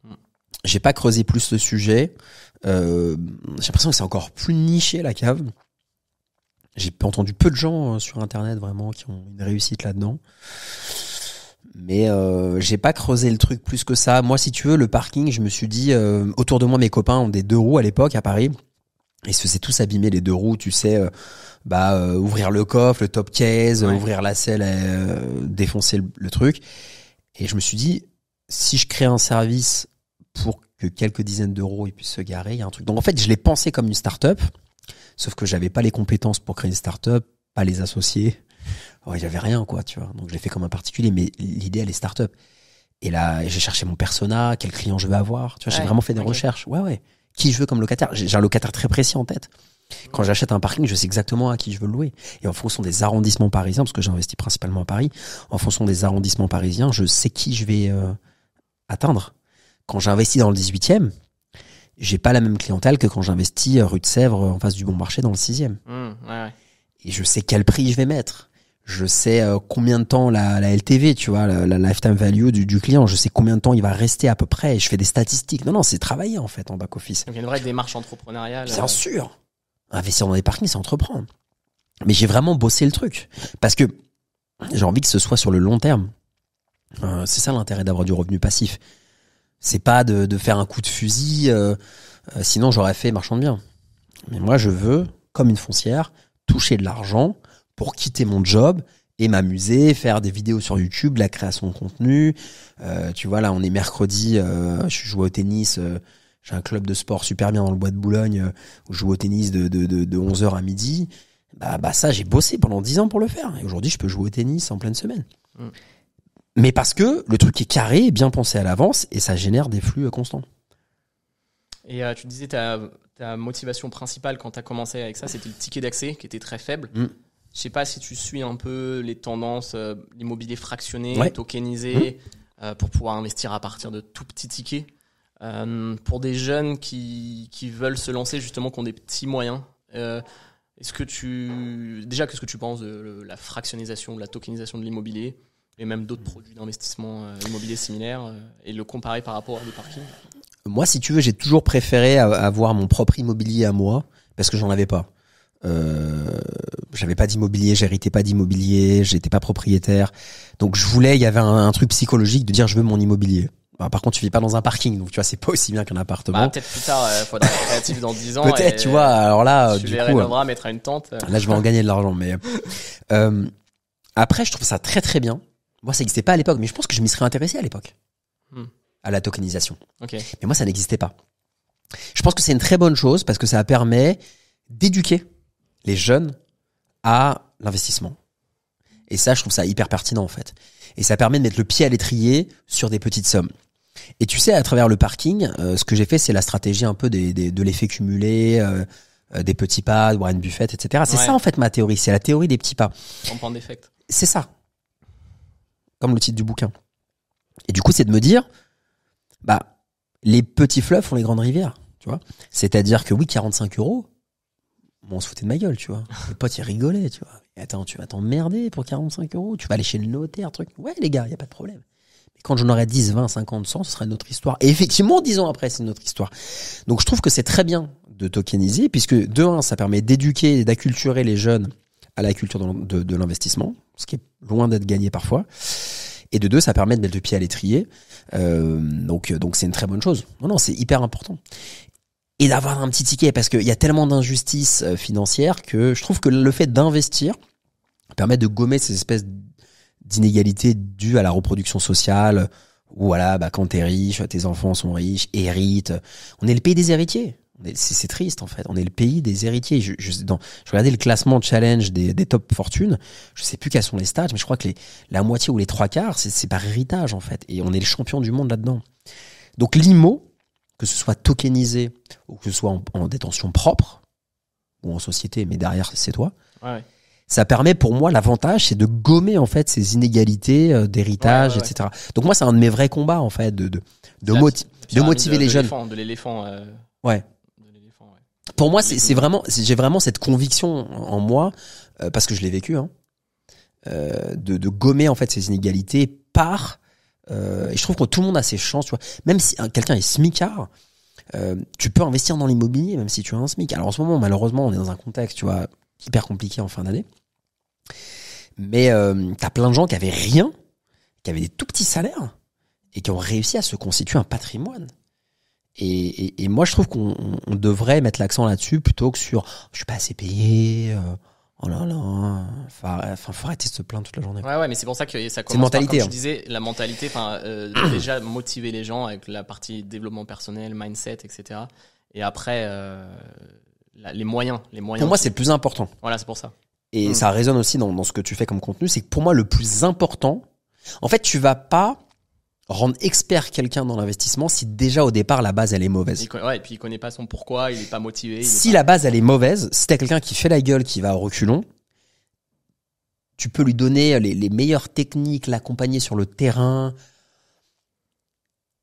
Hmm. J'ai pas creusé plus le sujet. Euh, j'ai l'impression que c'est encore plus niché la cave. J'ai entendu peu de gens sur internet vraiment qui ont une réussite là-dedans. Mais euh, j'ai pas creusé le truc plus que ça. Moi, si tu veux, le parking, je me suis dit, autour de moi, mes copains ont des deux roues à l'époque à Paris. Ils se faisaient tous abîmer les deux roues, tu sais, euh, bah euh, ouvrir le coffre, le top case, ouvrir la selle, euh, défoncer le, truc. Et je me suis dit, si je crée un service pour que quelques dizaines d'euros ils puissent se garer, il y a un truc. Donc en fait, je l'ai pensé comme une start-up, sauf que j'avais pas les compétences pour créer une start-up, pas les associés. Ouais, j'avais rien quoi, tu vois. Donc je l'ai fait comme un particulier, mais l'idée elle est start-up. Et là, j'ai cherché mon persona, quel client je veux avoir. Tu vois, j'ai vraiment fait des recherches. Ouais, ouais qui je veux comme locataire. J'ai un locataire très précis en tête. Quand j'achète un parking, je sais exactement à qui je veux le louer. Et en fonction des arrondissements parisiens, parce que j'investis principalement à Paris, en fonction des arrondissements parisiens, je sais qui je vais euh, atteindre. Quand j'investis dans le 18e, j'ai pas la même clientèle que quand j'investis rue de Sèvres en face du bon marché dans le 6e. Mmh, ouais, ouais. Et je sais quel prix je vais mettre je sais euh, combien de temps la, la, LTV, tu vois, la, lifetime value du, du, client, je sais combien de temps il va rester à peu près, et je fais des statistiques. Non, non, c'est travailler en fait en back office. Donc il y a une vraie démarche entrepreneuriale. Bien euh. sûr. Investir dans des parkings, c'est entreprendre. Mais j'ai vraiment bossé le truc. Parce que j'ai envie que ce soit sur le long terme. Euh, c'est ça l'intérêt d'avoir du revenu passif. C'est pas de, de, faire un coup de fusil, euh, euh, sinon j'aurais fait marchand de biens. Mais moi, je veux, comme une foncière, toucher de l'argent pour quitter mon job et m'amuser, faire des vidéos sur YouTube, la création de contenu. Euh, tu vois, là, on est mercredi, euh, je joue au tennis. Euh, j'ai un club de sport super bien dans le bois de Boulogne euh, où je joue au tennis de, de, de, de 11h à midi. Bah, bah ça, j'ai bossé pendant 10 ans pour le faire. Et aujourd'hui, je peux jouer au tennis en pleine semaine. Mm. Mais parce que le truc est carré, bien pensé à l'avance, et ça génère des flux constants. Et tu disais ta, ta motivation principale quand tu as commencé avec ça, c'était le ticket d'accès qui était très faible. Mm. Je sais pas si tu suis un peu les tendances, euh, l'immobilier fractionné, tokenisé, mmh. euh, pour pouvoir investir à partir de tout petits tickets. Euh, pour des jeunes qui, qui veulent se lancer justement, qui ont des petits moyens, est-ce que tu déjà qu'est-ce que tu penses de la fractionnisation, de la tokenisation de l'immobilier et même d'autres produits d'investissement immobilier similaires et le comparer par rapport à des parkings Moi, si tu veux, j'ai toujours préféré avoir mon propre immobilier à moi parce que j'en avais pas. Euh, j'avais pas d'immobilier, j'héritais pas d'immobilier, j'étais pas propriétaire. Donc je voulais, il y avait un, truc psychologique de dire je veux mon immobilier. par contre, tu vis pas dans un parking, donc tu vois, c'est pas aussi bien qu'un appartement. Bah, peut-être plus tard, euh, faudra être créatif dans 10 ans. Peut-être, tu vois. Alors là, tu du coup, euh, mettre à une tente. Là, je vais en gagner de l'argent, mais euh, après, je trouve ça très très bien. Moi, ça n'existait pas à l'époque, mais je pense que je m'y serais intéressé à l'époque hmm. à la tokenisation. Okay. Mais moi, ça n'existait pas. Je pense que c'est une très bonne chose parce que ça permet d'éduquer les jeunes à l'investissement. Et ça, je trouve ça hyper pertinent en fait. Et ça permet de mettre le pied à l'étrier sur des petites sommes. Et tu sais, à travers le parking, euh, ce que j'ai fait, c'est la stratégie un peu des, de l'effet cumulé, euh, euh, des petits pas, Warren Buffett, etc. C'est ça en fait ma théorie. C'est la théorie des petits pas. C'est ça. Comme le titre du bouquin. Et du coup, c'est de me dire, bah, les petits fleuves font les grandes rivières. Tu vois. C'est-à-dire que oui, 45 euros, on se foutait de ma gueule, tu vois. <laughs> Les potes, ils rigolaient, tu vois. attends, tu vas t'emmerder pour 45 euros, tu vas aller chez le notaire, truc. Ouais, les gars, y a pas de problème. Mais quand j'en aurais 10, 20, 50, 100, ce serait une autre histoire. Et effectivement, 10 ans après, c'est une autre histoire. Donc, je trouve que c'est très bien de tokeniser, puisque de un, ça permet d'éduquer et d'acculturer les jeunes à la culture de, de l'investissement, ce qui est loin d'être gagné parfois. Et de deux, ça permet de mettre le pied à l'étrier. Euh, donc, donc c'est une très bonne chose. Non, non, c'est hyper important et d'avoir un petit ticket parce qu'il y a tellement d'injustices euh, financières que je trouve que le fait d'investir permet de gommer ces espèces d'inégalités dues à la reproduction sociale ou voilà bah quand t'es riche tes enfants sont riches héritent. On est le pays des héritiers. C'est triste en fait. On est le pays des héritiers. Je, regardais le classement challenge des, top fortunes. Je sais plus quels sont les stats mais je crois que la moitié ou les trois quarts c'est par héritage en fait. Et on est le champion du monde là-dedans. Donc l'IMO que ce soit tokenisé ou que ce soit en, détention propre ou en société, mais derrière c'est toi. Ouais. Ça permet pour moi l'avantage, c'est de gommer en fait ces inégalités euh, d'héritage, etc. Donc moi c'est un de mes vrais combats en fait de de de, de motiver les jeunes. De l'éléphant. Euh... Ouais. Pour moi c'est vraiment j'ai vraiment cette conviction en moi euh, parce que je l'ai vécu hein, euh, de, de gommer en fait ces inégalités par euh, et je trouve que tout le monde a ses chances, tu vois. Même si quelqu'un est smicard, euh, tu peux investir dans l'immobilier, même si tu as un SMIC. Alors en ce moment, malheureusement, on est dans un contexte, tu vois, hyper compliqué en fin d'année. Mais euh, t'as plein de gens qui avaient rien, qui avaient des tout petits salaires et qui ont réussi à se constituer un patrimoine. Et, et, moi, je trouve qu'on devrait mettre l'accent là-dessus plutôt que sur je suis pas assez payé. Euh, Oh là là, enfin, faut arrêter de se plaindre toute la journée. Ouais, ouais, mais c'est pour ça que ça commence. mentalité. Par, comme je hein. disais, la mentalité, enfin, euh, <clears throat> déjà motiver les gens avec la partie développement personnel, mindset, etc. Et après, euh, les moyens, les moyens. Pour moi, c'est le plus important. Voilà, c'est pour ça. Et mm. ça résonne aussi dans, dans ce que tu fais comme contenu, c'est que pour moi, le plus important, en fait, tu vas pas rendre expert quelqu'un dans l'investissement si déjà au départ la base elle est mauvaise. ouais, et puis il connaît pas son pourquoi, il est pas motivé. si la base elle est mauvaise, si t'as quelqu'un qui fait la gueule, qui va au reculon, tu peux lui donner les, les meilleures techniques, l'accompagner sur le terrain.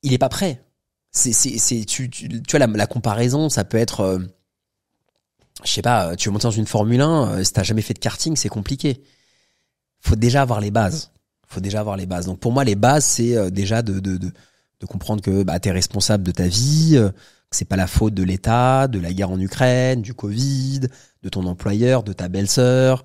Il est pas prêt. C'est, c'est, c'est, tu, tu, tu vois, la, la, comparaison, ça peut être, euh, je sais pas, tu veux monter dans une Formule 1, euh, si t'as jamais fait de karting, c'est compliqué. Faut déjà avoir les bases faut déjà avoir les bases. Donc pour moi, les bases, c'est euh, déjà de, de, de, de, comprendre que bah, tu es responsable de ta vie, euh, que c'est pas la faute de l'État, de la guerre en Ukraine, du Covid, de ton employeur, de ta belle-sœur,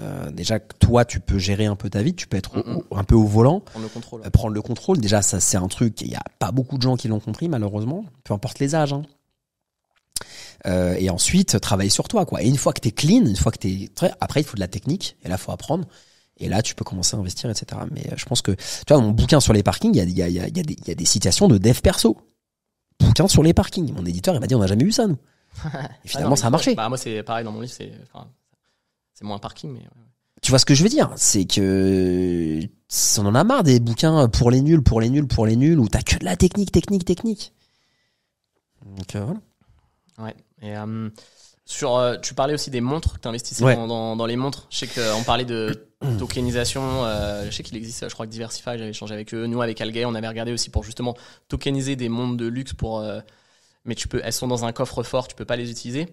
Euh, déjà, toi, tu peux gérer un peu ta vie, tu peux être un peu au volant, prendre le contrôle. prendre le contrôle. Déjà, ça, c'est un truc. Il y a pas beaucoup de gens qui l'ont compris, malheureusement. Peu importe les âges. Hein. Euh, et ensuite, travailler sur toi, quoi. Et une fois que t'es clean, une fois que t'es après, il faut de la technique. Et là, faut apprendre. Et là, tu peux commencer à investir, etc. Mais euh, je pense que, tu vois, mon bouquin sur les parkings, il y a, y, a, y, a des, y a des citations de dev perso. Bouquin sur les parkings. Mon éditeur, il m'a dit, on n'a jamais vu ça, nous. <laughs> Et finalement, ça a marché. Bah, moi, c'est pareil dans mon livre, c'est, c'est moins parking, mais. Tu vois ce que je veux dire? C'est que on en a marre des bouquins pour les nuls, pour les nuls, pour les nuls, où t'as que de la technique, technique, technique. Donc euh, voilà. Ouais. Et euh, sur, euh, tu parlais aussi des montres, tu investissais dans, dans, dans, les montres. Je sais qu'on parlait de tokenisation. Euh, je sais qu'il existe, je crois que Diversify, j'avais échangé avec eux. Nous, avec Algay, on avait regardé aussi pour justement tokeniser des montres de luxe pour. Euh, mais tu peux, elles sont dans un coffre fort, tu peux pas les utiliser.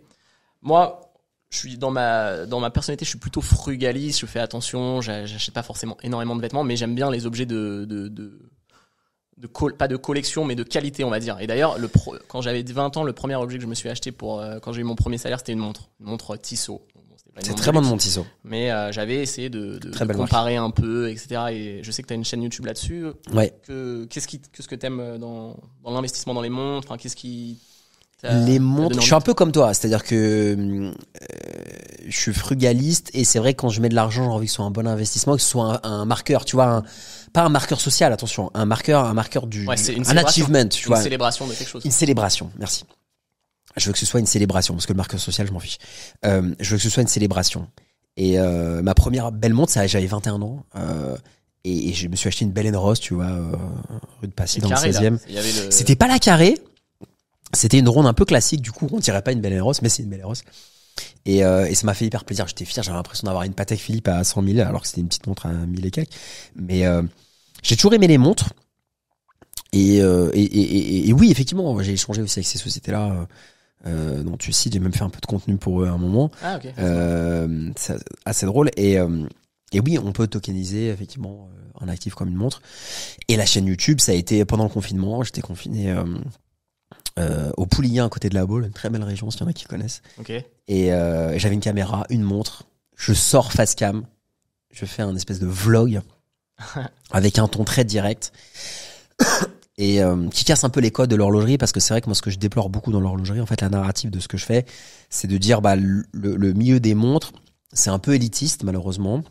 Moi, je suis dans ma dans ma personnalité, je suis plutôt frugaliste, je fais attention, j'achète pas forcément énormément de vêtements, mais j'aime bien les objets de, de, de pas de collection mais de qualité on va dire et d'ailleurs le quand j'avais 20 ans le premier objet que je me suis acheté pour euh, quand j'ai eu mon premier salaire c'était une montre une montre Tissot c'est très bon de mon Tissot mais euh, j'avais essayé de, de, comparer un peu etc et je sais que tu as une chaîne YouTube là-dessus. Ouais. Qu'est-ce qui qu'est-ce que t'aimes euh, dans, dans l'investissement dans les montres? Enfin qu'est-ce qui les montres, je suis un peu comme toi, c'est-à-dire que je suis frugaliste et c'est vrai que quand je mets de l'argent, j'ai envie que ce soit un bon investissement, que ce soit un, un marqueur, tu vois, un, pas un marqueur social, attention, un marqueur, un marqueur du, un achievement, tu vois. Une célébration de quelque chose. Une célébration, merci. Je veux que ce soit une célébration, parce que le marqueur social, je m'en fiche. Euh, je veux que ce soit une célébration. Et euh, ma première belle montre, ça, j'avais 21 ans. Euh, et, je me suis acheté une Belle Rose, tu vois, euh, rue de Passy, dans le 16e. C'était pas la carrée, c'était une ronde un peu classique, du coup, on dirait pas une Belle Rose, mais c'est une Belle Rose. Et, et ça m'a fait hyper plaisir. J'étais fier. J'avais l'impression d'avoir une Patek Philippe à 100 000, alors que c'était une petite montre à 1000 et quelques. Mais j'ai toujours aimé les montres. Et, et, et, et, oui, effectivement, j'ai échangé aussi avec ces sociétés-là. Euh, dont tu cites, j'ai même fait un peu de contenu pour eux à un moment. Ah, ok. Euh, c'est assez drôle. Et, et oui, on peut tokeniser effectivement un actif comme une montre. Et la chaîne YouTube, ça a été pendant le confinement. J'étais confiné euh, au Poulignan à côté de la Baule, une très belle région s'il y en a qui connaissent. Et euh, j'avais une caméra, une montre. Je sors face cam, je fais un espèce de vlog <laughs> avec un ton très direct et euh, qui casse un peu les codes de l'horlogerie parce que c'est vrai que moi ce que je déplore beaucoup dans l'horlogerie, en fait la narrative de ce que je fais, c'est de dire bah le, le, milieu des montres, c'est un peu élitiste malheureusement.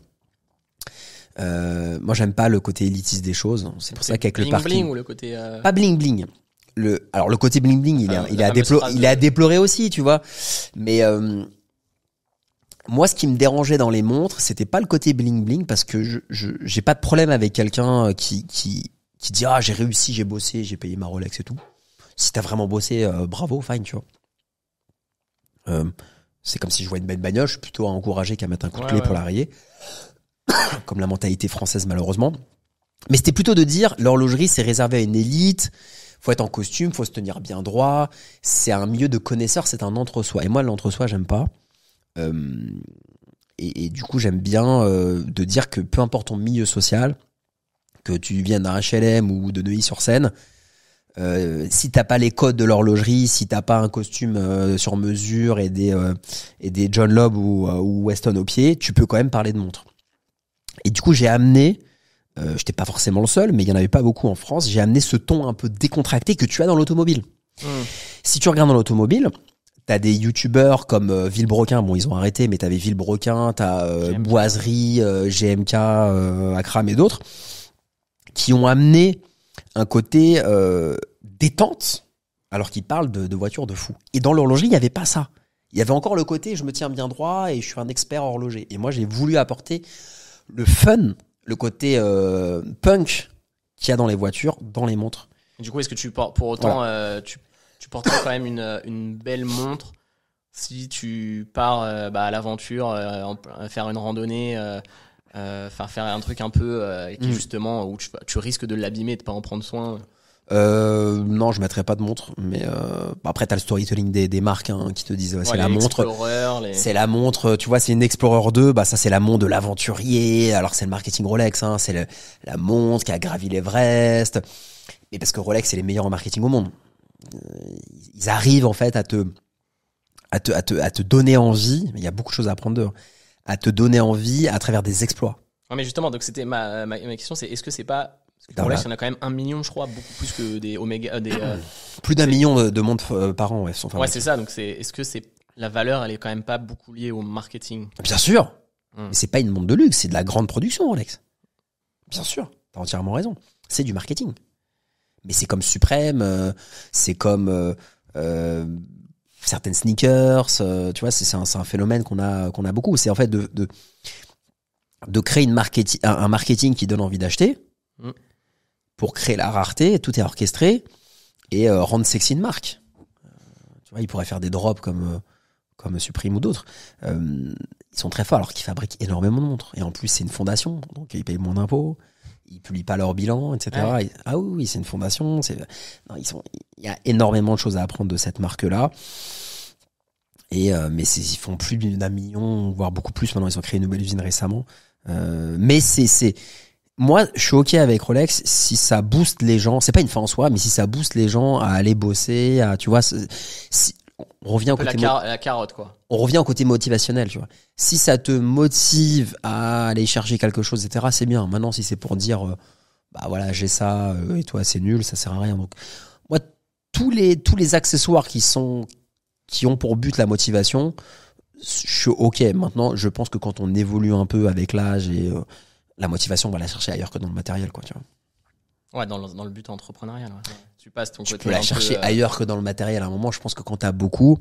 Euh, moi j'aime pas le côté élitiste des choses. C'est pour ça qu'avec le parking, bling ou le côté euh... pas bling bling le alors le côté bling bling il est, il, est à déplorer, il est à déplorer aussi tu vois mais euh, moi ce qui me dérangeait dans les montres c'était pas le côté bling bling parce que je j'ai pas de problème avec quelqu'un euh, qui qui qui dit ah j'ai réussi j'ai bossé j'ai payé ma Rolex et tout si t'as vraiment bossé euh, bravo fine tu vois c'est comme si je vois une belle bagnole je suis plutôt encouragé qu'à mettre un coup de clé pour la rayer <coughs> comme la mentalité française malheureusement mais c'était plutôt de dire l'horlogerie c'est réservé à une élite faut être en costume, faut se tenir bien droit. C'est un milieu de connaisseurs, c'est un entre-soi. Et moi, l'entre-soi, j'aime pas. Euh, et, du coup, j'aime bien euh, de dire que peu importe ton milieu social, que tu viennes d'un HLM ou de Neuilly-sur-Seine, euh, si t'as pas les codes de l'horlogerie, si t'as pas un costume euh, sur mesure et des et des John Lobb ou, ou Weston au pied, tu peux quand même parler de montre. Et du coup, j'ai amené euh, j'étais pas forcément le seul, mais il y en avait pas beaucoup en France. J'ai amené ce ton un peu décontracté que tu as dans l'automobile. Hmm. Si tu regardes dans l'automobile, t'as des youtubeurs comme euh, Villebrequin, bon ils ont arrêté, mais t'avais Villebrequin, t'as euh, Boiserie, euh, GMK, euh, Akram et d'autres, qui ont amené un côté détente, alors qu'ils parlent de, de voitures de fou. Et dans l'horlogerie, il y avait pas ça. Il y avait encore le côté je me tiens bien droit et je suis un expert horloger. Et moi j'ai voulu apporter le fun le côté euh, punk qu'il y a dans les voitures, dans les montres. du coup, est-ce que tu portes, pour autant, euh, tu, tu porterais quand même une, une belle montre si tu pars euh, bah, à l'aventure, faire une randonnée, faire faire un truc un peu qui mm. justement où tu, tu risques de l'abîmer, de pas en prendre soin. Euh, non, je mettrais pas de montre, mais euh, après t'as le storytelling des, des marques hein, qui te disent c'est la montre, c'est la montre, tu vois, c'est une Explorer 2, bah ça c'est la montre de l'aventurier, alors c'est le marketing Rolex, hein, c'est la montre qui a gravi l'Everest, et parce que Rolex c'est les meilleurs en marketing au monde, euh, ils arrivent en fait à te à te, à te, à te donner envie, il y a beaucoup de choses à apprendre d'eux, à te donner envie à travers des exploits. mais justement, donc c'était ma, ma, question, c'est est-ce que c'est pas Rolex, il y en a quand même un million, je crois, beaucoup plus que des Omega. Euh, des, euh, <clears throat> plus d'un million de, de montres euh, par an, ouais. Sont ouais, c'est ça. Donc, c'est, est-ce que c'est la valeur, elle est quand même pas beaucoup liée au marketing? Bien sûr. Hmm. Mais c'est pas une montre de luxe, c'est de la grande production, Rolex. Bien sûr. T'as entièrement raison. C'est du marketing. Mais c'est comme Suprême, c'est comme certaines sneakers. tu vois, c'est un, un, phénomène qu'on a qu'on a beaucoup. C'est en fait de, de de créer une un marketing qui donne envie d'acheter. Hmm pour créer la rareté, tout est orchestré et euh, rendre sexy une marque. Euh, tu vois, ils pourraient faire des drops comme euh, comme Supreme ou d'autres. ils sont très forts alors qu'ils fabriquent énormément de montres et en plus c'est une fondation donc ils payent moins d'impôts, ils publient pas leur bilan, etc. ah oui, c'est une fondation. C'est ils sont il y a énormément de choses à apprendre de cette marque là. Et mais ils font plus d'un million, voire beaucoup plus. Maintenant, ils ont créé une nouvelle usine récemment. mais c'est c'est moi, je suis ok avec Rolex si ça booste les gens. C'est pas une fin en soi, mais si ça booste les gens à aller bosser, à tu vois, si, on revient au côté la, carotte quoi. On revient au côté motivationnel, tu vois. Si ça te motive à aller chercher quelque chose, etc., c'est bien. Maintenant, si c'est pour dire, euh, bah voilà, j'ai ça euh, et toi c'est nul, ça sert à rien. Donc, moi, tous les tous les accessoires qui sont qui ont pour but la motivation, je suis ok. Maintenant, je pense que quand on évolue un peu avec l'âge et euh, la motivation, on va la chercher ailleurs que dans le matériel, quoi, tu vois. Ouais, dans le, dans le but entrepreneurial. Tu passes ton tu peux la chercher euh, ailleurs que dans le matériel. À un moment, je pense que quand tu as beaucoup,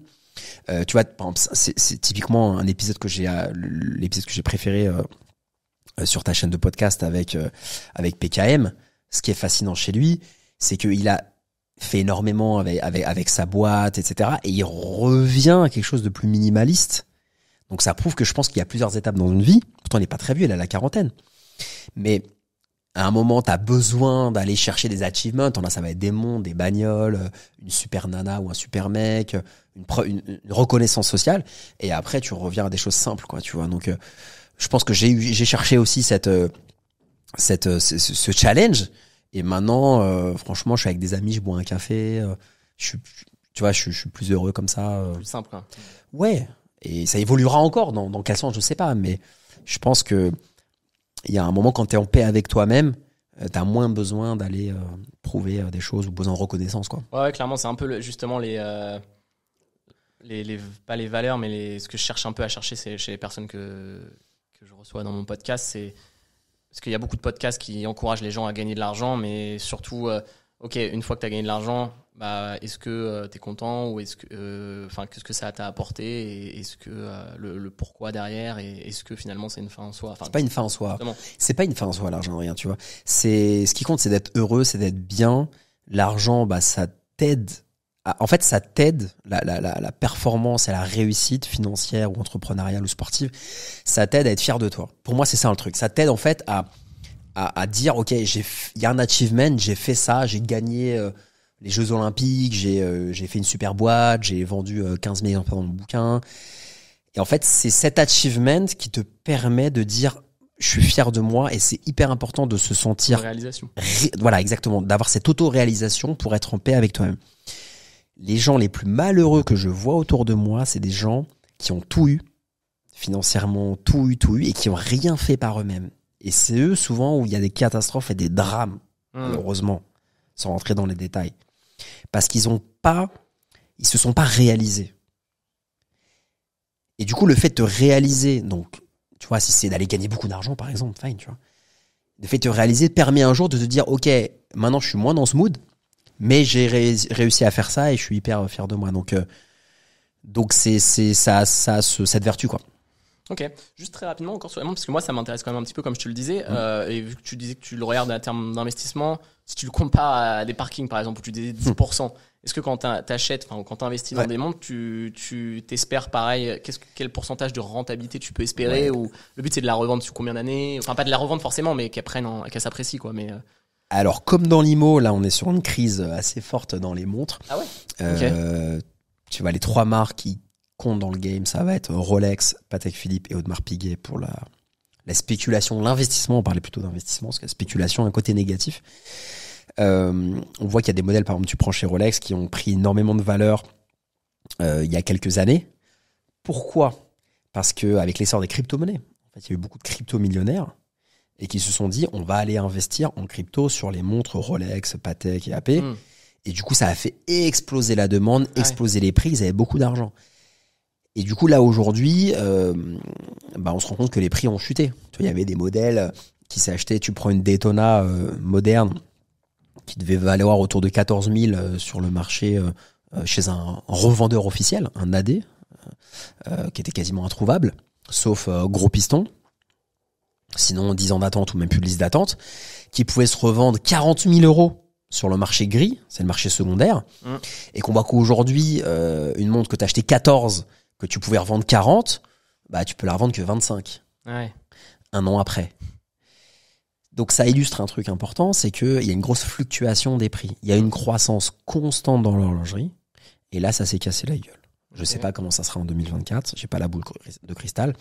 euh, tu vois, par exemple, c'est typiquement un épisode que j'ai, euh, l'épisode que j'ai préféré sur ta chaîne de podcast avec avec PKM. Ce qui est fascinant chez lui, c'est qu'il a fait énormément avec, avec, avec sa boîte, etc. Et il revient à quelque chose de plus minimaliste. Donc ça prouve que je pense qu'il y a plusieurs étapes dans une vie. Pourtant, elle n'est pas très vieux, elle a la quarantaine. Mais à un moment, tu as besoin d'aller chercher des achievements. A, ça va être des mondes, des bagnoles, euh, une super nana ou un super mec, une, une, reconnaissance sociale. Et après, tu reviens à des choses simples, quoi, tu vois. Donc, euh, je pense que j'ai j'ai cherché aussi cette, euh, cette, ce, challenge. Et maintenant, franchement, je suis avec des amis, je bois un café. je suis, tu vois, je, suis plus heureux comme ça. Plus simple. Hein. Ouais. Et ça évoluera encore. Dans, dans quel sens, je sais pas. Mais je pense que il y a un moment quand tu es en paix avec toi-même, euh, tu as moins besoin d'aller euh, prouver euh, des choses ou besoin de reconnaissance. Quoi. Ouais, clairement, c'est un peu justement les, les, Pas les valeurs, mais ce que je cherche un peu à chercher chez les personnes que, que je reçois dans mon podcast. C'est. Parce qu'il y a beaucoup de podcasts qui encouragent les gens à gagner de l'argent, mais surtout, ok, une fois que tu as gagné de l'argent, bah, est-ce que euh, tu es content ou est-ce que euh, enfin qu'est-ce que ça t'a apporté et est-ce que euh, le, pourquoi derrière et est-ce que finalement c'est une fin en soi c'est pas une fin en soi. C'est pas une fin en soi l'argent rien tu vois. C'est ce qui compte c'est d'être heureux c'est d'être bien. L'argent bah ça t'aide en fait ça t'aide la, la, la, la, performance et la réussite financière ou entrepreneuriale ou sportive ça t'aide à être fier de toi. Pour moi c'est ça le truc. Ça t'aide en fait à à, à dire ok j'ai il y a un achievement j'ai fait ça j'ai gagné les Jeux Olympiques, j'ai euh, j'ai fait une super boîte, j'ai vendu 15 euh, millions dans mon bouquin. Et en fait, c'est cet achievement qui te permet de dire je suis fier de moi et c'est hyper important de se sentir réalisation. voilà, exactement, d'avoir cette auto-réalisation pour être en paix avec toi-même. Les gens les plus malheureux que je vois autour de moi, c'est des gens qui ont tout eu financièrement, tout eu, tout eu et qui ont rien fait par eux-mêmes. Et c'est eux souvent où il y a des catastrophes et des drames, mmh. malheureusement, sans rentrer dans les détails parce qu'ils ont pas, ils se sont pas réalisés. Et du coup, le fait de réaliser, donc, tu vois, si c'est d'aller gagner beaucoup d'argent, par exemple, fine, tu vois. Le fait de te réaliser permet un jour de te dire, ok, maintenant je suis moins dans ce mood, mais j'ai réussi à faire ça et je suis hyper fier de moi. Donc, euh, donc c'est c'est ça ça cette vertu quoi. Ok, juste très rapidement encore sur parce que moi ça m'intéresse quand même un petit peu comme je te le disais, mmh. euh, et vu que tu disais que tu le regardes à terme d'investissement, si tu le compares à des parkings par exemple où tu disais 10%, mmh. est-ce que quand tu achètes, enfin quand tu investis dans des montres, tu tu t'espères pareil, qu'est-ce quel pourcentage de rentabilité tu peux espérer ou le but c'est de la revendre sur combien d'années, enfin pas de la revendre forcément, mais qu'elle prenne, qu'elle s'apprécie quoi, mais. Euh. Alors comme dans l'IMO, là on est sur une crise assez forte dans les montres. Ah ouais. Euh, Tu vois les trois marques qui compte dans le game, ça va être Rolex, Patek Philippe et Audemars Piguet pour la, la spéculation, l'investissement. On parlait plutôt d'investissement, parce que la spéculation a un côté négatif. Euh, on voit qu'il y a des modèles, par exemple, tu prends chez Rolex, qui ont pris énormément de valeur euh, il y a quelques années. Pourquoi? Parce que avec l'essor des crypto-monnaies, en fait, il y a eu beaucoup de crypto-millionnaires et qui se sont dit on va aller investir en crypto sur les montres Rolex, Patek et AP. Hmm. Et du coup, ça a fait exploser la demande, exploser les prix. Ils avaient beaucoup d'argent. Et du coup, là aujourd'hui, euh, bah, on se rend compte que les prix ont chuté. Il y avait des modèles qui s'achetaient. Tu prends une Daytona euh, moderne qui devait valoir autour de 14 000 euh, sur le marché chez un revendeur officiel, un AD, qui était quasiment introuvable, sauf gros piston sinon 10 ans d'attente ou même plus de liste d'attente, qui pouvait se revendre 40 000 euros sur le marché gris, c'est le marché secondaire, mmh. et qu'on voit qu'aujourd'hui, euh, une montre que tu acheté 14, que tu pouvais revendre 40, bah tu peux la revendre que 25. Ouais. Un an après. Donc ça illustre un truc important, c'est qu'il y a une grosse fluctuation des prix. Il y a une croissance constante dans l'horlogerie, et là ça s'est cassé la gueule. Je sais pas comment ça sera en 2024, j'ai pas la boule de cristal.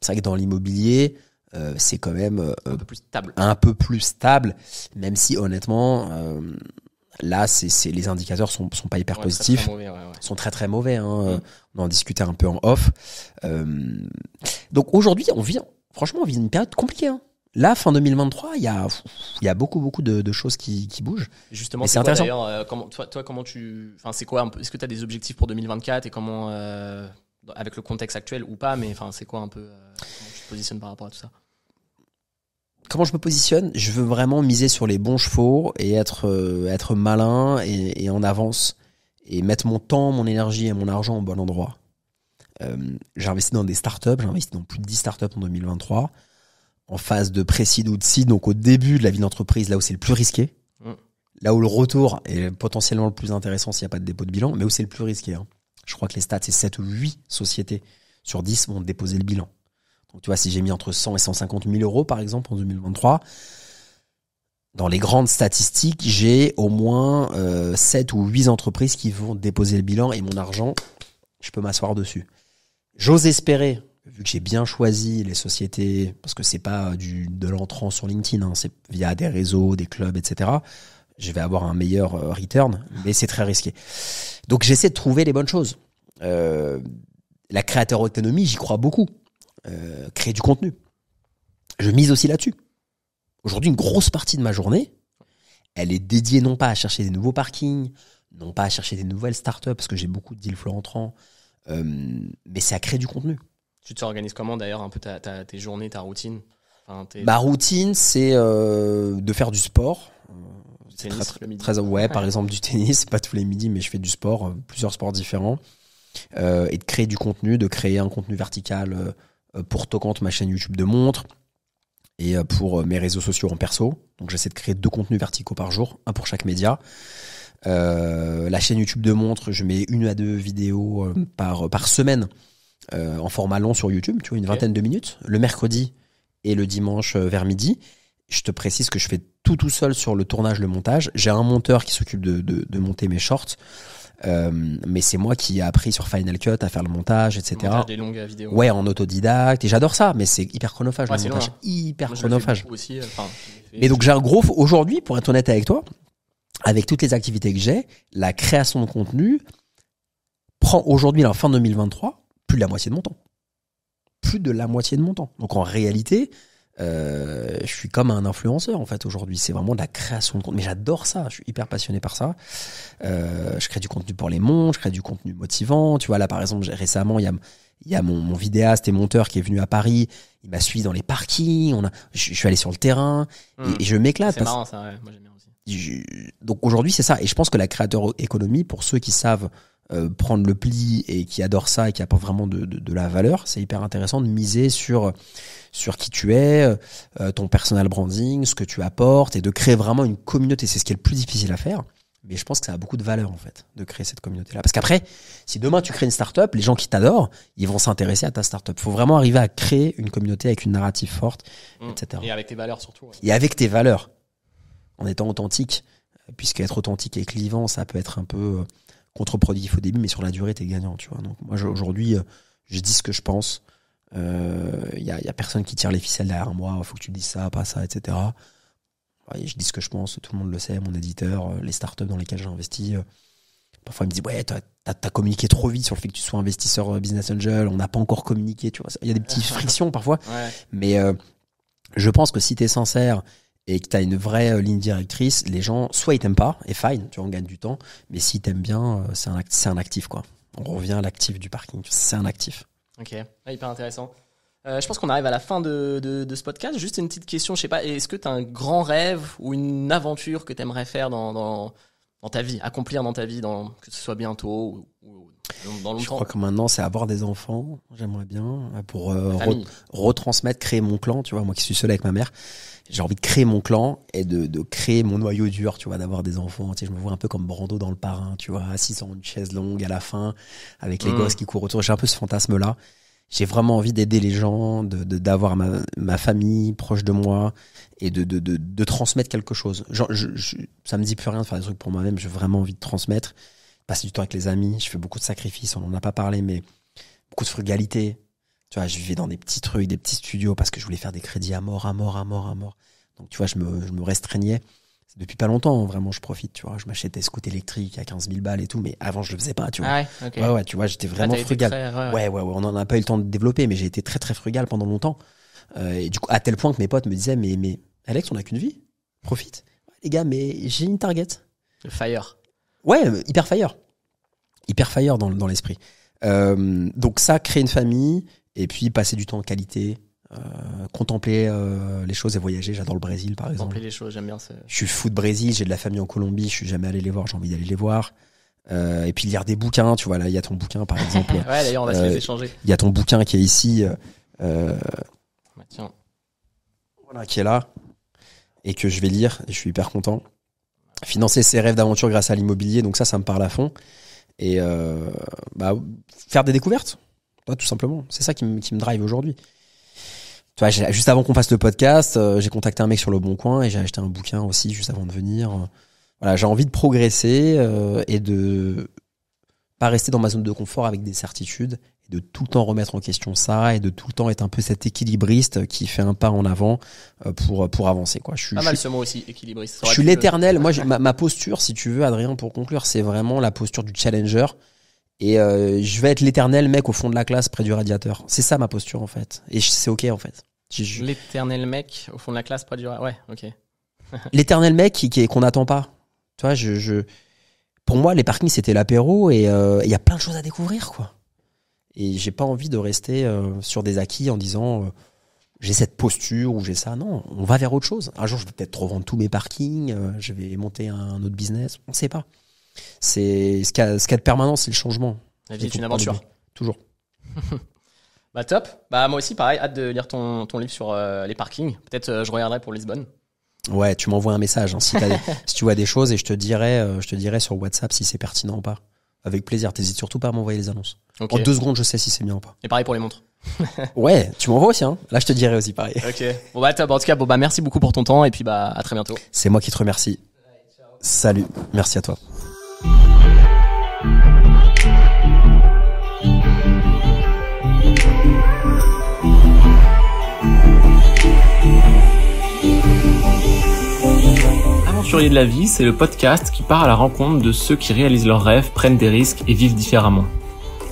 C'est vrai que dans l'immobilier, euh, c'est quand même euh, un peu plus stable. Un peu plus stable, même si honnêtement, euh, là, c'est les indicateurs sont sont pas hyper positifs, très, très sont très très mauvais. Hein. Mm. On en discutait un peu en off. donc aujourd'hui, on vit, franchement, on vit une période compliquée. Hein. Là, fin 2023, il y a, il y a beaucoup, beaucoup de, de choses qui, qui bougent. Justement, c'est intéressant. Comment, toi, toi, comment tu, enfin, c'est quoi Est-ce que tu as des objectifs pour 2024 et comment, avec le contexte actuel ou pas, mais enfin, c'est quoi un peu comment tu te positionnes par rapport à tout ça? Comment je me positionne Je veux vraiment miser sur les bons chevaux et être euh, être malin et, et, en avance et mettre mon temps, mon énergie et mon argent au bon endroit. Euh, j'ai investi dans des startups, j'ai investi dans plus de 10 startups en 2023 en phase de pré-seed ou de seed, donc au début de la vie d'entreprise, là où c'est le plus risqué, mm. là où le retour est potentiellement le plus intéressant s'il n'y a pas de dépôt de bilan, mais où c'est le plus risqué. Hein. Je crois que les stats, c'est 7 ou 8 sociétés sur 10 vont déposer le bilan. Donc, tu vois, si j'ai mis entre 100 et 150 000 euros, par exemple, en 2023, dans les grandes statistiques, j'ai au moins euh, 7 ou 8 entreprises qui vont déposer le bilan et mon argent, je peux m'asseoir dessus. J'ose espérer, vu que j'ai bien choisi les sociétés, parce que c'est pas du de l'entrant sur LinkedIn, hein, c'est via des réseaux, des clubs, etc. Je vais avoir un meilleur euh, return, mais c'est très risqué. Donc j'essaie de trouver les bonnes choses. Euh, la créateur autonomie, j'y crois beaucoup. Euh, créer du contenu. Je mise aussi là-dessus. Aujourd'hui, une grosse partie de ma journée, elle est dédiée non pas à chercher des nouveaux parkings, non pas à chercher des nouvelles startups, parce que j'ai beaucoup de deals flow entrants, euh, mais c'est à créer du contenu. Tu te organises comment d'ailleurs un peu ta, tes journées, ta routine? Ma routine, c'est euh, de faire du sport. Tennis, très, très, ouais, par exemple du tennis, pas tous les midis, mais je fais du sport, plusieurs sports différents, et de créer du contenu, de créer un contenu vertical pour Tocante, ma chaîne YouTube de montres, et euh, pour euh, mes réseaux sociaux en perso. Donc j'essaie de créer deux contenus verticaux par jour, un pour chaque média. la chaîne YouTube de montres, je mets une à deux vidéos par, par semaine en format long sur YouTube, tu vois, une vingtaine de minutes, le mercredi et le dimanche vers midi. Je te précise que je fais tout tout seul sur le tournage, le montage. J'ai un monteur qui s'occupe de, de, de monter mes shorts. Euh, mais c'est moi qui ai appris sur Final Cut à faire le montage, etc. Montage des longues vidéos. Ouais, en autodidacte. Et j'adore ça, mais c'est hyper chronophage. le montage, hein. hyper chronophage. Aussi, euh, et donc j'ai un gros. Aujourd'hui, pour être honnête avec toi, avec toutes les activités que j'ai, la création de contenu prend aujourd'hui, la fin 2023, plus de la moitié de mon temps. Plus de la moitié de mon temps. Donc en réalité, euh, je suis comme un influenceur en fait aujourd'hui. C'est vraiment de la création de contenu. Mais j'adore ça. Je suis hyper passionné par ça. Euh, je crée du contenu pour les mondes, je crée du contenu motivant. Tu vois là par exemple récemment il y a il y a mon, mon, vidéaste et monteur qui est venu à Paris. Il m'a suivi dans les parkings. On a, je, suis allé sur le terrain et, hmm. je m'éclate. C'est marrant ça. Ouais. Moi j'aime bien aussi. donc aujourd'hui c'est ça. Et je pense que la créateur économie pour ceux qui savent euh, prendre le pli et qui adore ça et qui apporte vraiment de, de, de la valeur, c'est hyper intéressant de miser sur sur qui tu es, euh, ton personal branding, ce que tu apportes et de créer vraiment une communauté. C'est ce qui est le plus difficile à faire. Mais je pense que ça a beaucoup de valeur en fait de créer cette communauté-là. Parce qu'après, si demain tu crées une startup, les gens qui t'adorent, ils vont s'intéresser à ta startup. Il faut vraiment arriver à créer une communauté avec une narrative forte, mmh. etc. Et avec tes valeurs surtout. Et avec tes valeurs, en étant authentique, puisque être authentique et clivant, ça peut être un peu contre-productif au début, mais sur la durée, t'es gagnant, tu vois. Donc moi, aujourd'hui, euh, je dis ce que je pense. Il euh, y, a, y, a, personne qui tire les ficelles derrière moi. Il faut que tu dises ça, pas ça, etc. je dis ce que je pense. Tout le monde le sait. Mon éditeur, euh, les startups dans lesquelles j'ai investi. Parfois, il me dit ouais, t'as as, communiqué trop vite sur le fait que tu sois investisseur euh, business angel. On n'a pas encore communiqué, tu vois. Il y a des petites <laughs> frictions parfois, mais euh, je pense que si t'es sincère et que t'as une vraie euh, ligne directrice, les gens soit ils t'aiment pas et fine, tu en gagnes du temps, mais s'ils t'aiment bien, c'est un c'est un actif quoi. On revient à l'actif du parking, c'est un actif. Ok, hyper intéressant. je pense qu'on arrive à la fin de, de, de, ce podcast. Juste une petite question, je sais pas, est-ce que tu as un grand rêve ou une aventure que tu aimerais faire dans, dans, dans ta vie, accomplir dans ta vie, dans, que ce soit bientôt ou, dans longtemps? Je crois que maintenant, c'est avoir des enfants. J'aimerais bien pour euh, retransmettre, créer mon clan. Tu vois, moi qui suis seul avec ma mère, j'ai envie de créer mon clan et de, de créer mon noyau dur. Tu vois, d'avoir des enfants. Tu sais, je me vois un peu comme Brando dans le parrain. Tu vois, assis sur une chaise longue à la fin, avec les mmh. gosses qui courent autour. J'ai un peu ce fantasme-là j'ai vraiment envie d'aider les gens, de d'avoir ma, ma famille proche de moi et de, de, de, de transmettre quelque chose. Genre, je, je, ça me dit plus rien de faire des trucs pour moi-même. J'ai vraiment envie de transmettre, passer du temps avec les amis. Je fais beaucoup de sacrifices, on en a pas parlé, mais beaucoup de frugalité. Tu vois, je vivais dans des petits trucs, des petits studios parce que je voulais faire des crédits à mort, à mort, à mort, à mort. Donc, tu vois, je me, je me restreignais depuis pas longtemps, vraiment, je profite, tu vois. Je m'achète des scouts électriques à 15 000 balles et tout, mais avant, je le faisais pas, tu vois. Ah ouais, ouais, ouais, tu vois, j'étais vraiment frugal. ouais, ouais, ouais, on en a pas eu le temps de développer, mais j'ai été très, très frugal pendant longtemps. Euh, et du coup, à tel point que mes potes me disaient, mais, mais, Alex, on a qu'une vie. Profite. les gars, mais j'ai une target. Le fire. Ouais, hyper fire. Hyper fire dans, dans l'esprit. Euh, donc ça, créer une famille, et puis passer du temps en qualité, euh, contempler euh, les choses et voyager. J'adore le Brésil, par exemple. Contempler les choses, j'aime bien. Je suis fou de Brésil, j'ai de la famille en Colombie, je suis jamais allé les voir, j'ai envie d'aller les voir. Euh, et puis lire des bouquins, tu vois, là, il y a ton bouquin, par exemple. <laughs> ouais, d'ailleurs, on va se les échanger. Il y a ton bouquin qui est ici. Euh, tiens. Voilà, qui est là. Et que je vais lire, et je suis hyper content. Financer ses rêves d'aventure grâce à l'immobilier, donc ça, ça me parle à fond. Et bah, faire des découvertes, tout simplement. C'est ça qui me, qui me drive aujourd'hui juste avant qu'on fasse le podcast, euh, j'ai contacté un mec sur le Bon Coin et j'ai acheté un bouquin aussi juste avant de venir. Voilà, j'ai envie de progresser euh, et de pas rester dans ma zone de confort avec des certitudes et de tout le temps remettre en question ça et de tout le temps être un peu cet équilibriste qui fait un pas en avant euh, pour pour avancer quoi. Je suis pas mal ce mot aussi équilibriste. Je suis l'éternel. Moi, ma, ma, posture, si tu veux, Adrien, pour conclure, c'est vraiment la posture du challenger. Et je vais être l'éternel mec au fond de la classe près du radiateur. C'est ça ma posture en fait. Et c'est ok en fait. L'éternel mec au fond de la classe, pas du. Ouais, ok. <laughs> L'éternel mec qui, qui qu'on n'attend pas. Tu vois, je, je, pour moi, les parkings c'était l'apéro et euh, il y a plein de choses à découvrir, quoi. Et j'ai pas envie de rester euh, sur des acquis en disant euh, j'ai cette posture ou j'ai ça. Non, on va vers autre chose. Un jour, je vais peut-être revendre tous mes parkings, je vais monter un autre business. On sait pas. C'est ce qu'il y, a de permanent, c'est le changement. La vie est une aventure. Toujours. <laughs> Bah top. Bah moi aussi pareil, hâte de lire ton, ton livre sur euh, les parkings. Peut-être euh, je regarderai pour Lisbonne. Ouais, tu m'envoies un message hein, si, <laughs> si, tu vois des choses et je te dirai, euh, je te dirai sur WhatsApp si c'est pertinent ou pas. Avec plaisir. T'hésites surtout pas à m'envoyer les annonces. En deux secondes, je sais si c'est bien ou pas. Et pareil pour les montres. <laughs> ouais, tu m'envoies aussi. Hein. Là, je te dirai aussi pareil. Ok. Bon bah top. En tout cas, bon bah merci beaucoup pour ton temps et puis bah à très bientôt. C'est moi qui te remercie. Salut. Merci à toi. Aventurier de la vie, c'est le podcast qui part à la rencontre de ceux qui réalisent leurs rêves, prennent des risques et vivent différemment.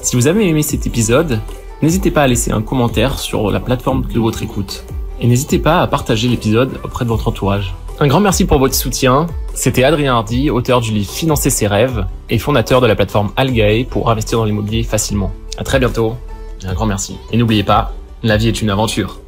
Si vous avez aimé cet épisode, n'hésitez pas à laisser un commentaire sur la plateforme de votre écoute. Et n'hésitez pas à partager l'épisode auprès de votre entourage. Un grand merci pour votre soutien. C'était Adrien Hardy, auteur du livre Financer ses rêves et fondateur de la plateforme Algae pour investir dans l'immobilier facilement. À très bientôt. Un grand merci. Et n'oubliez pas, la vie est une aventure.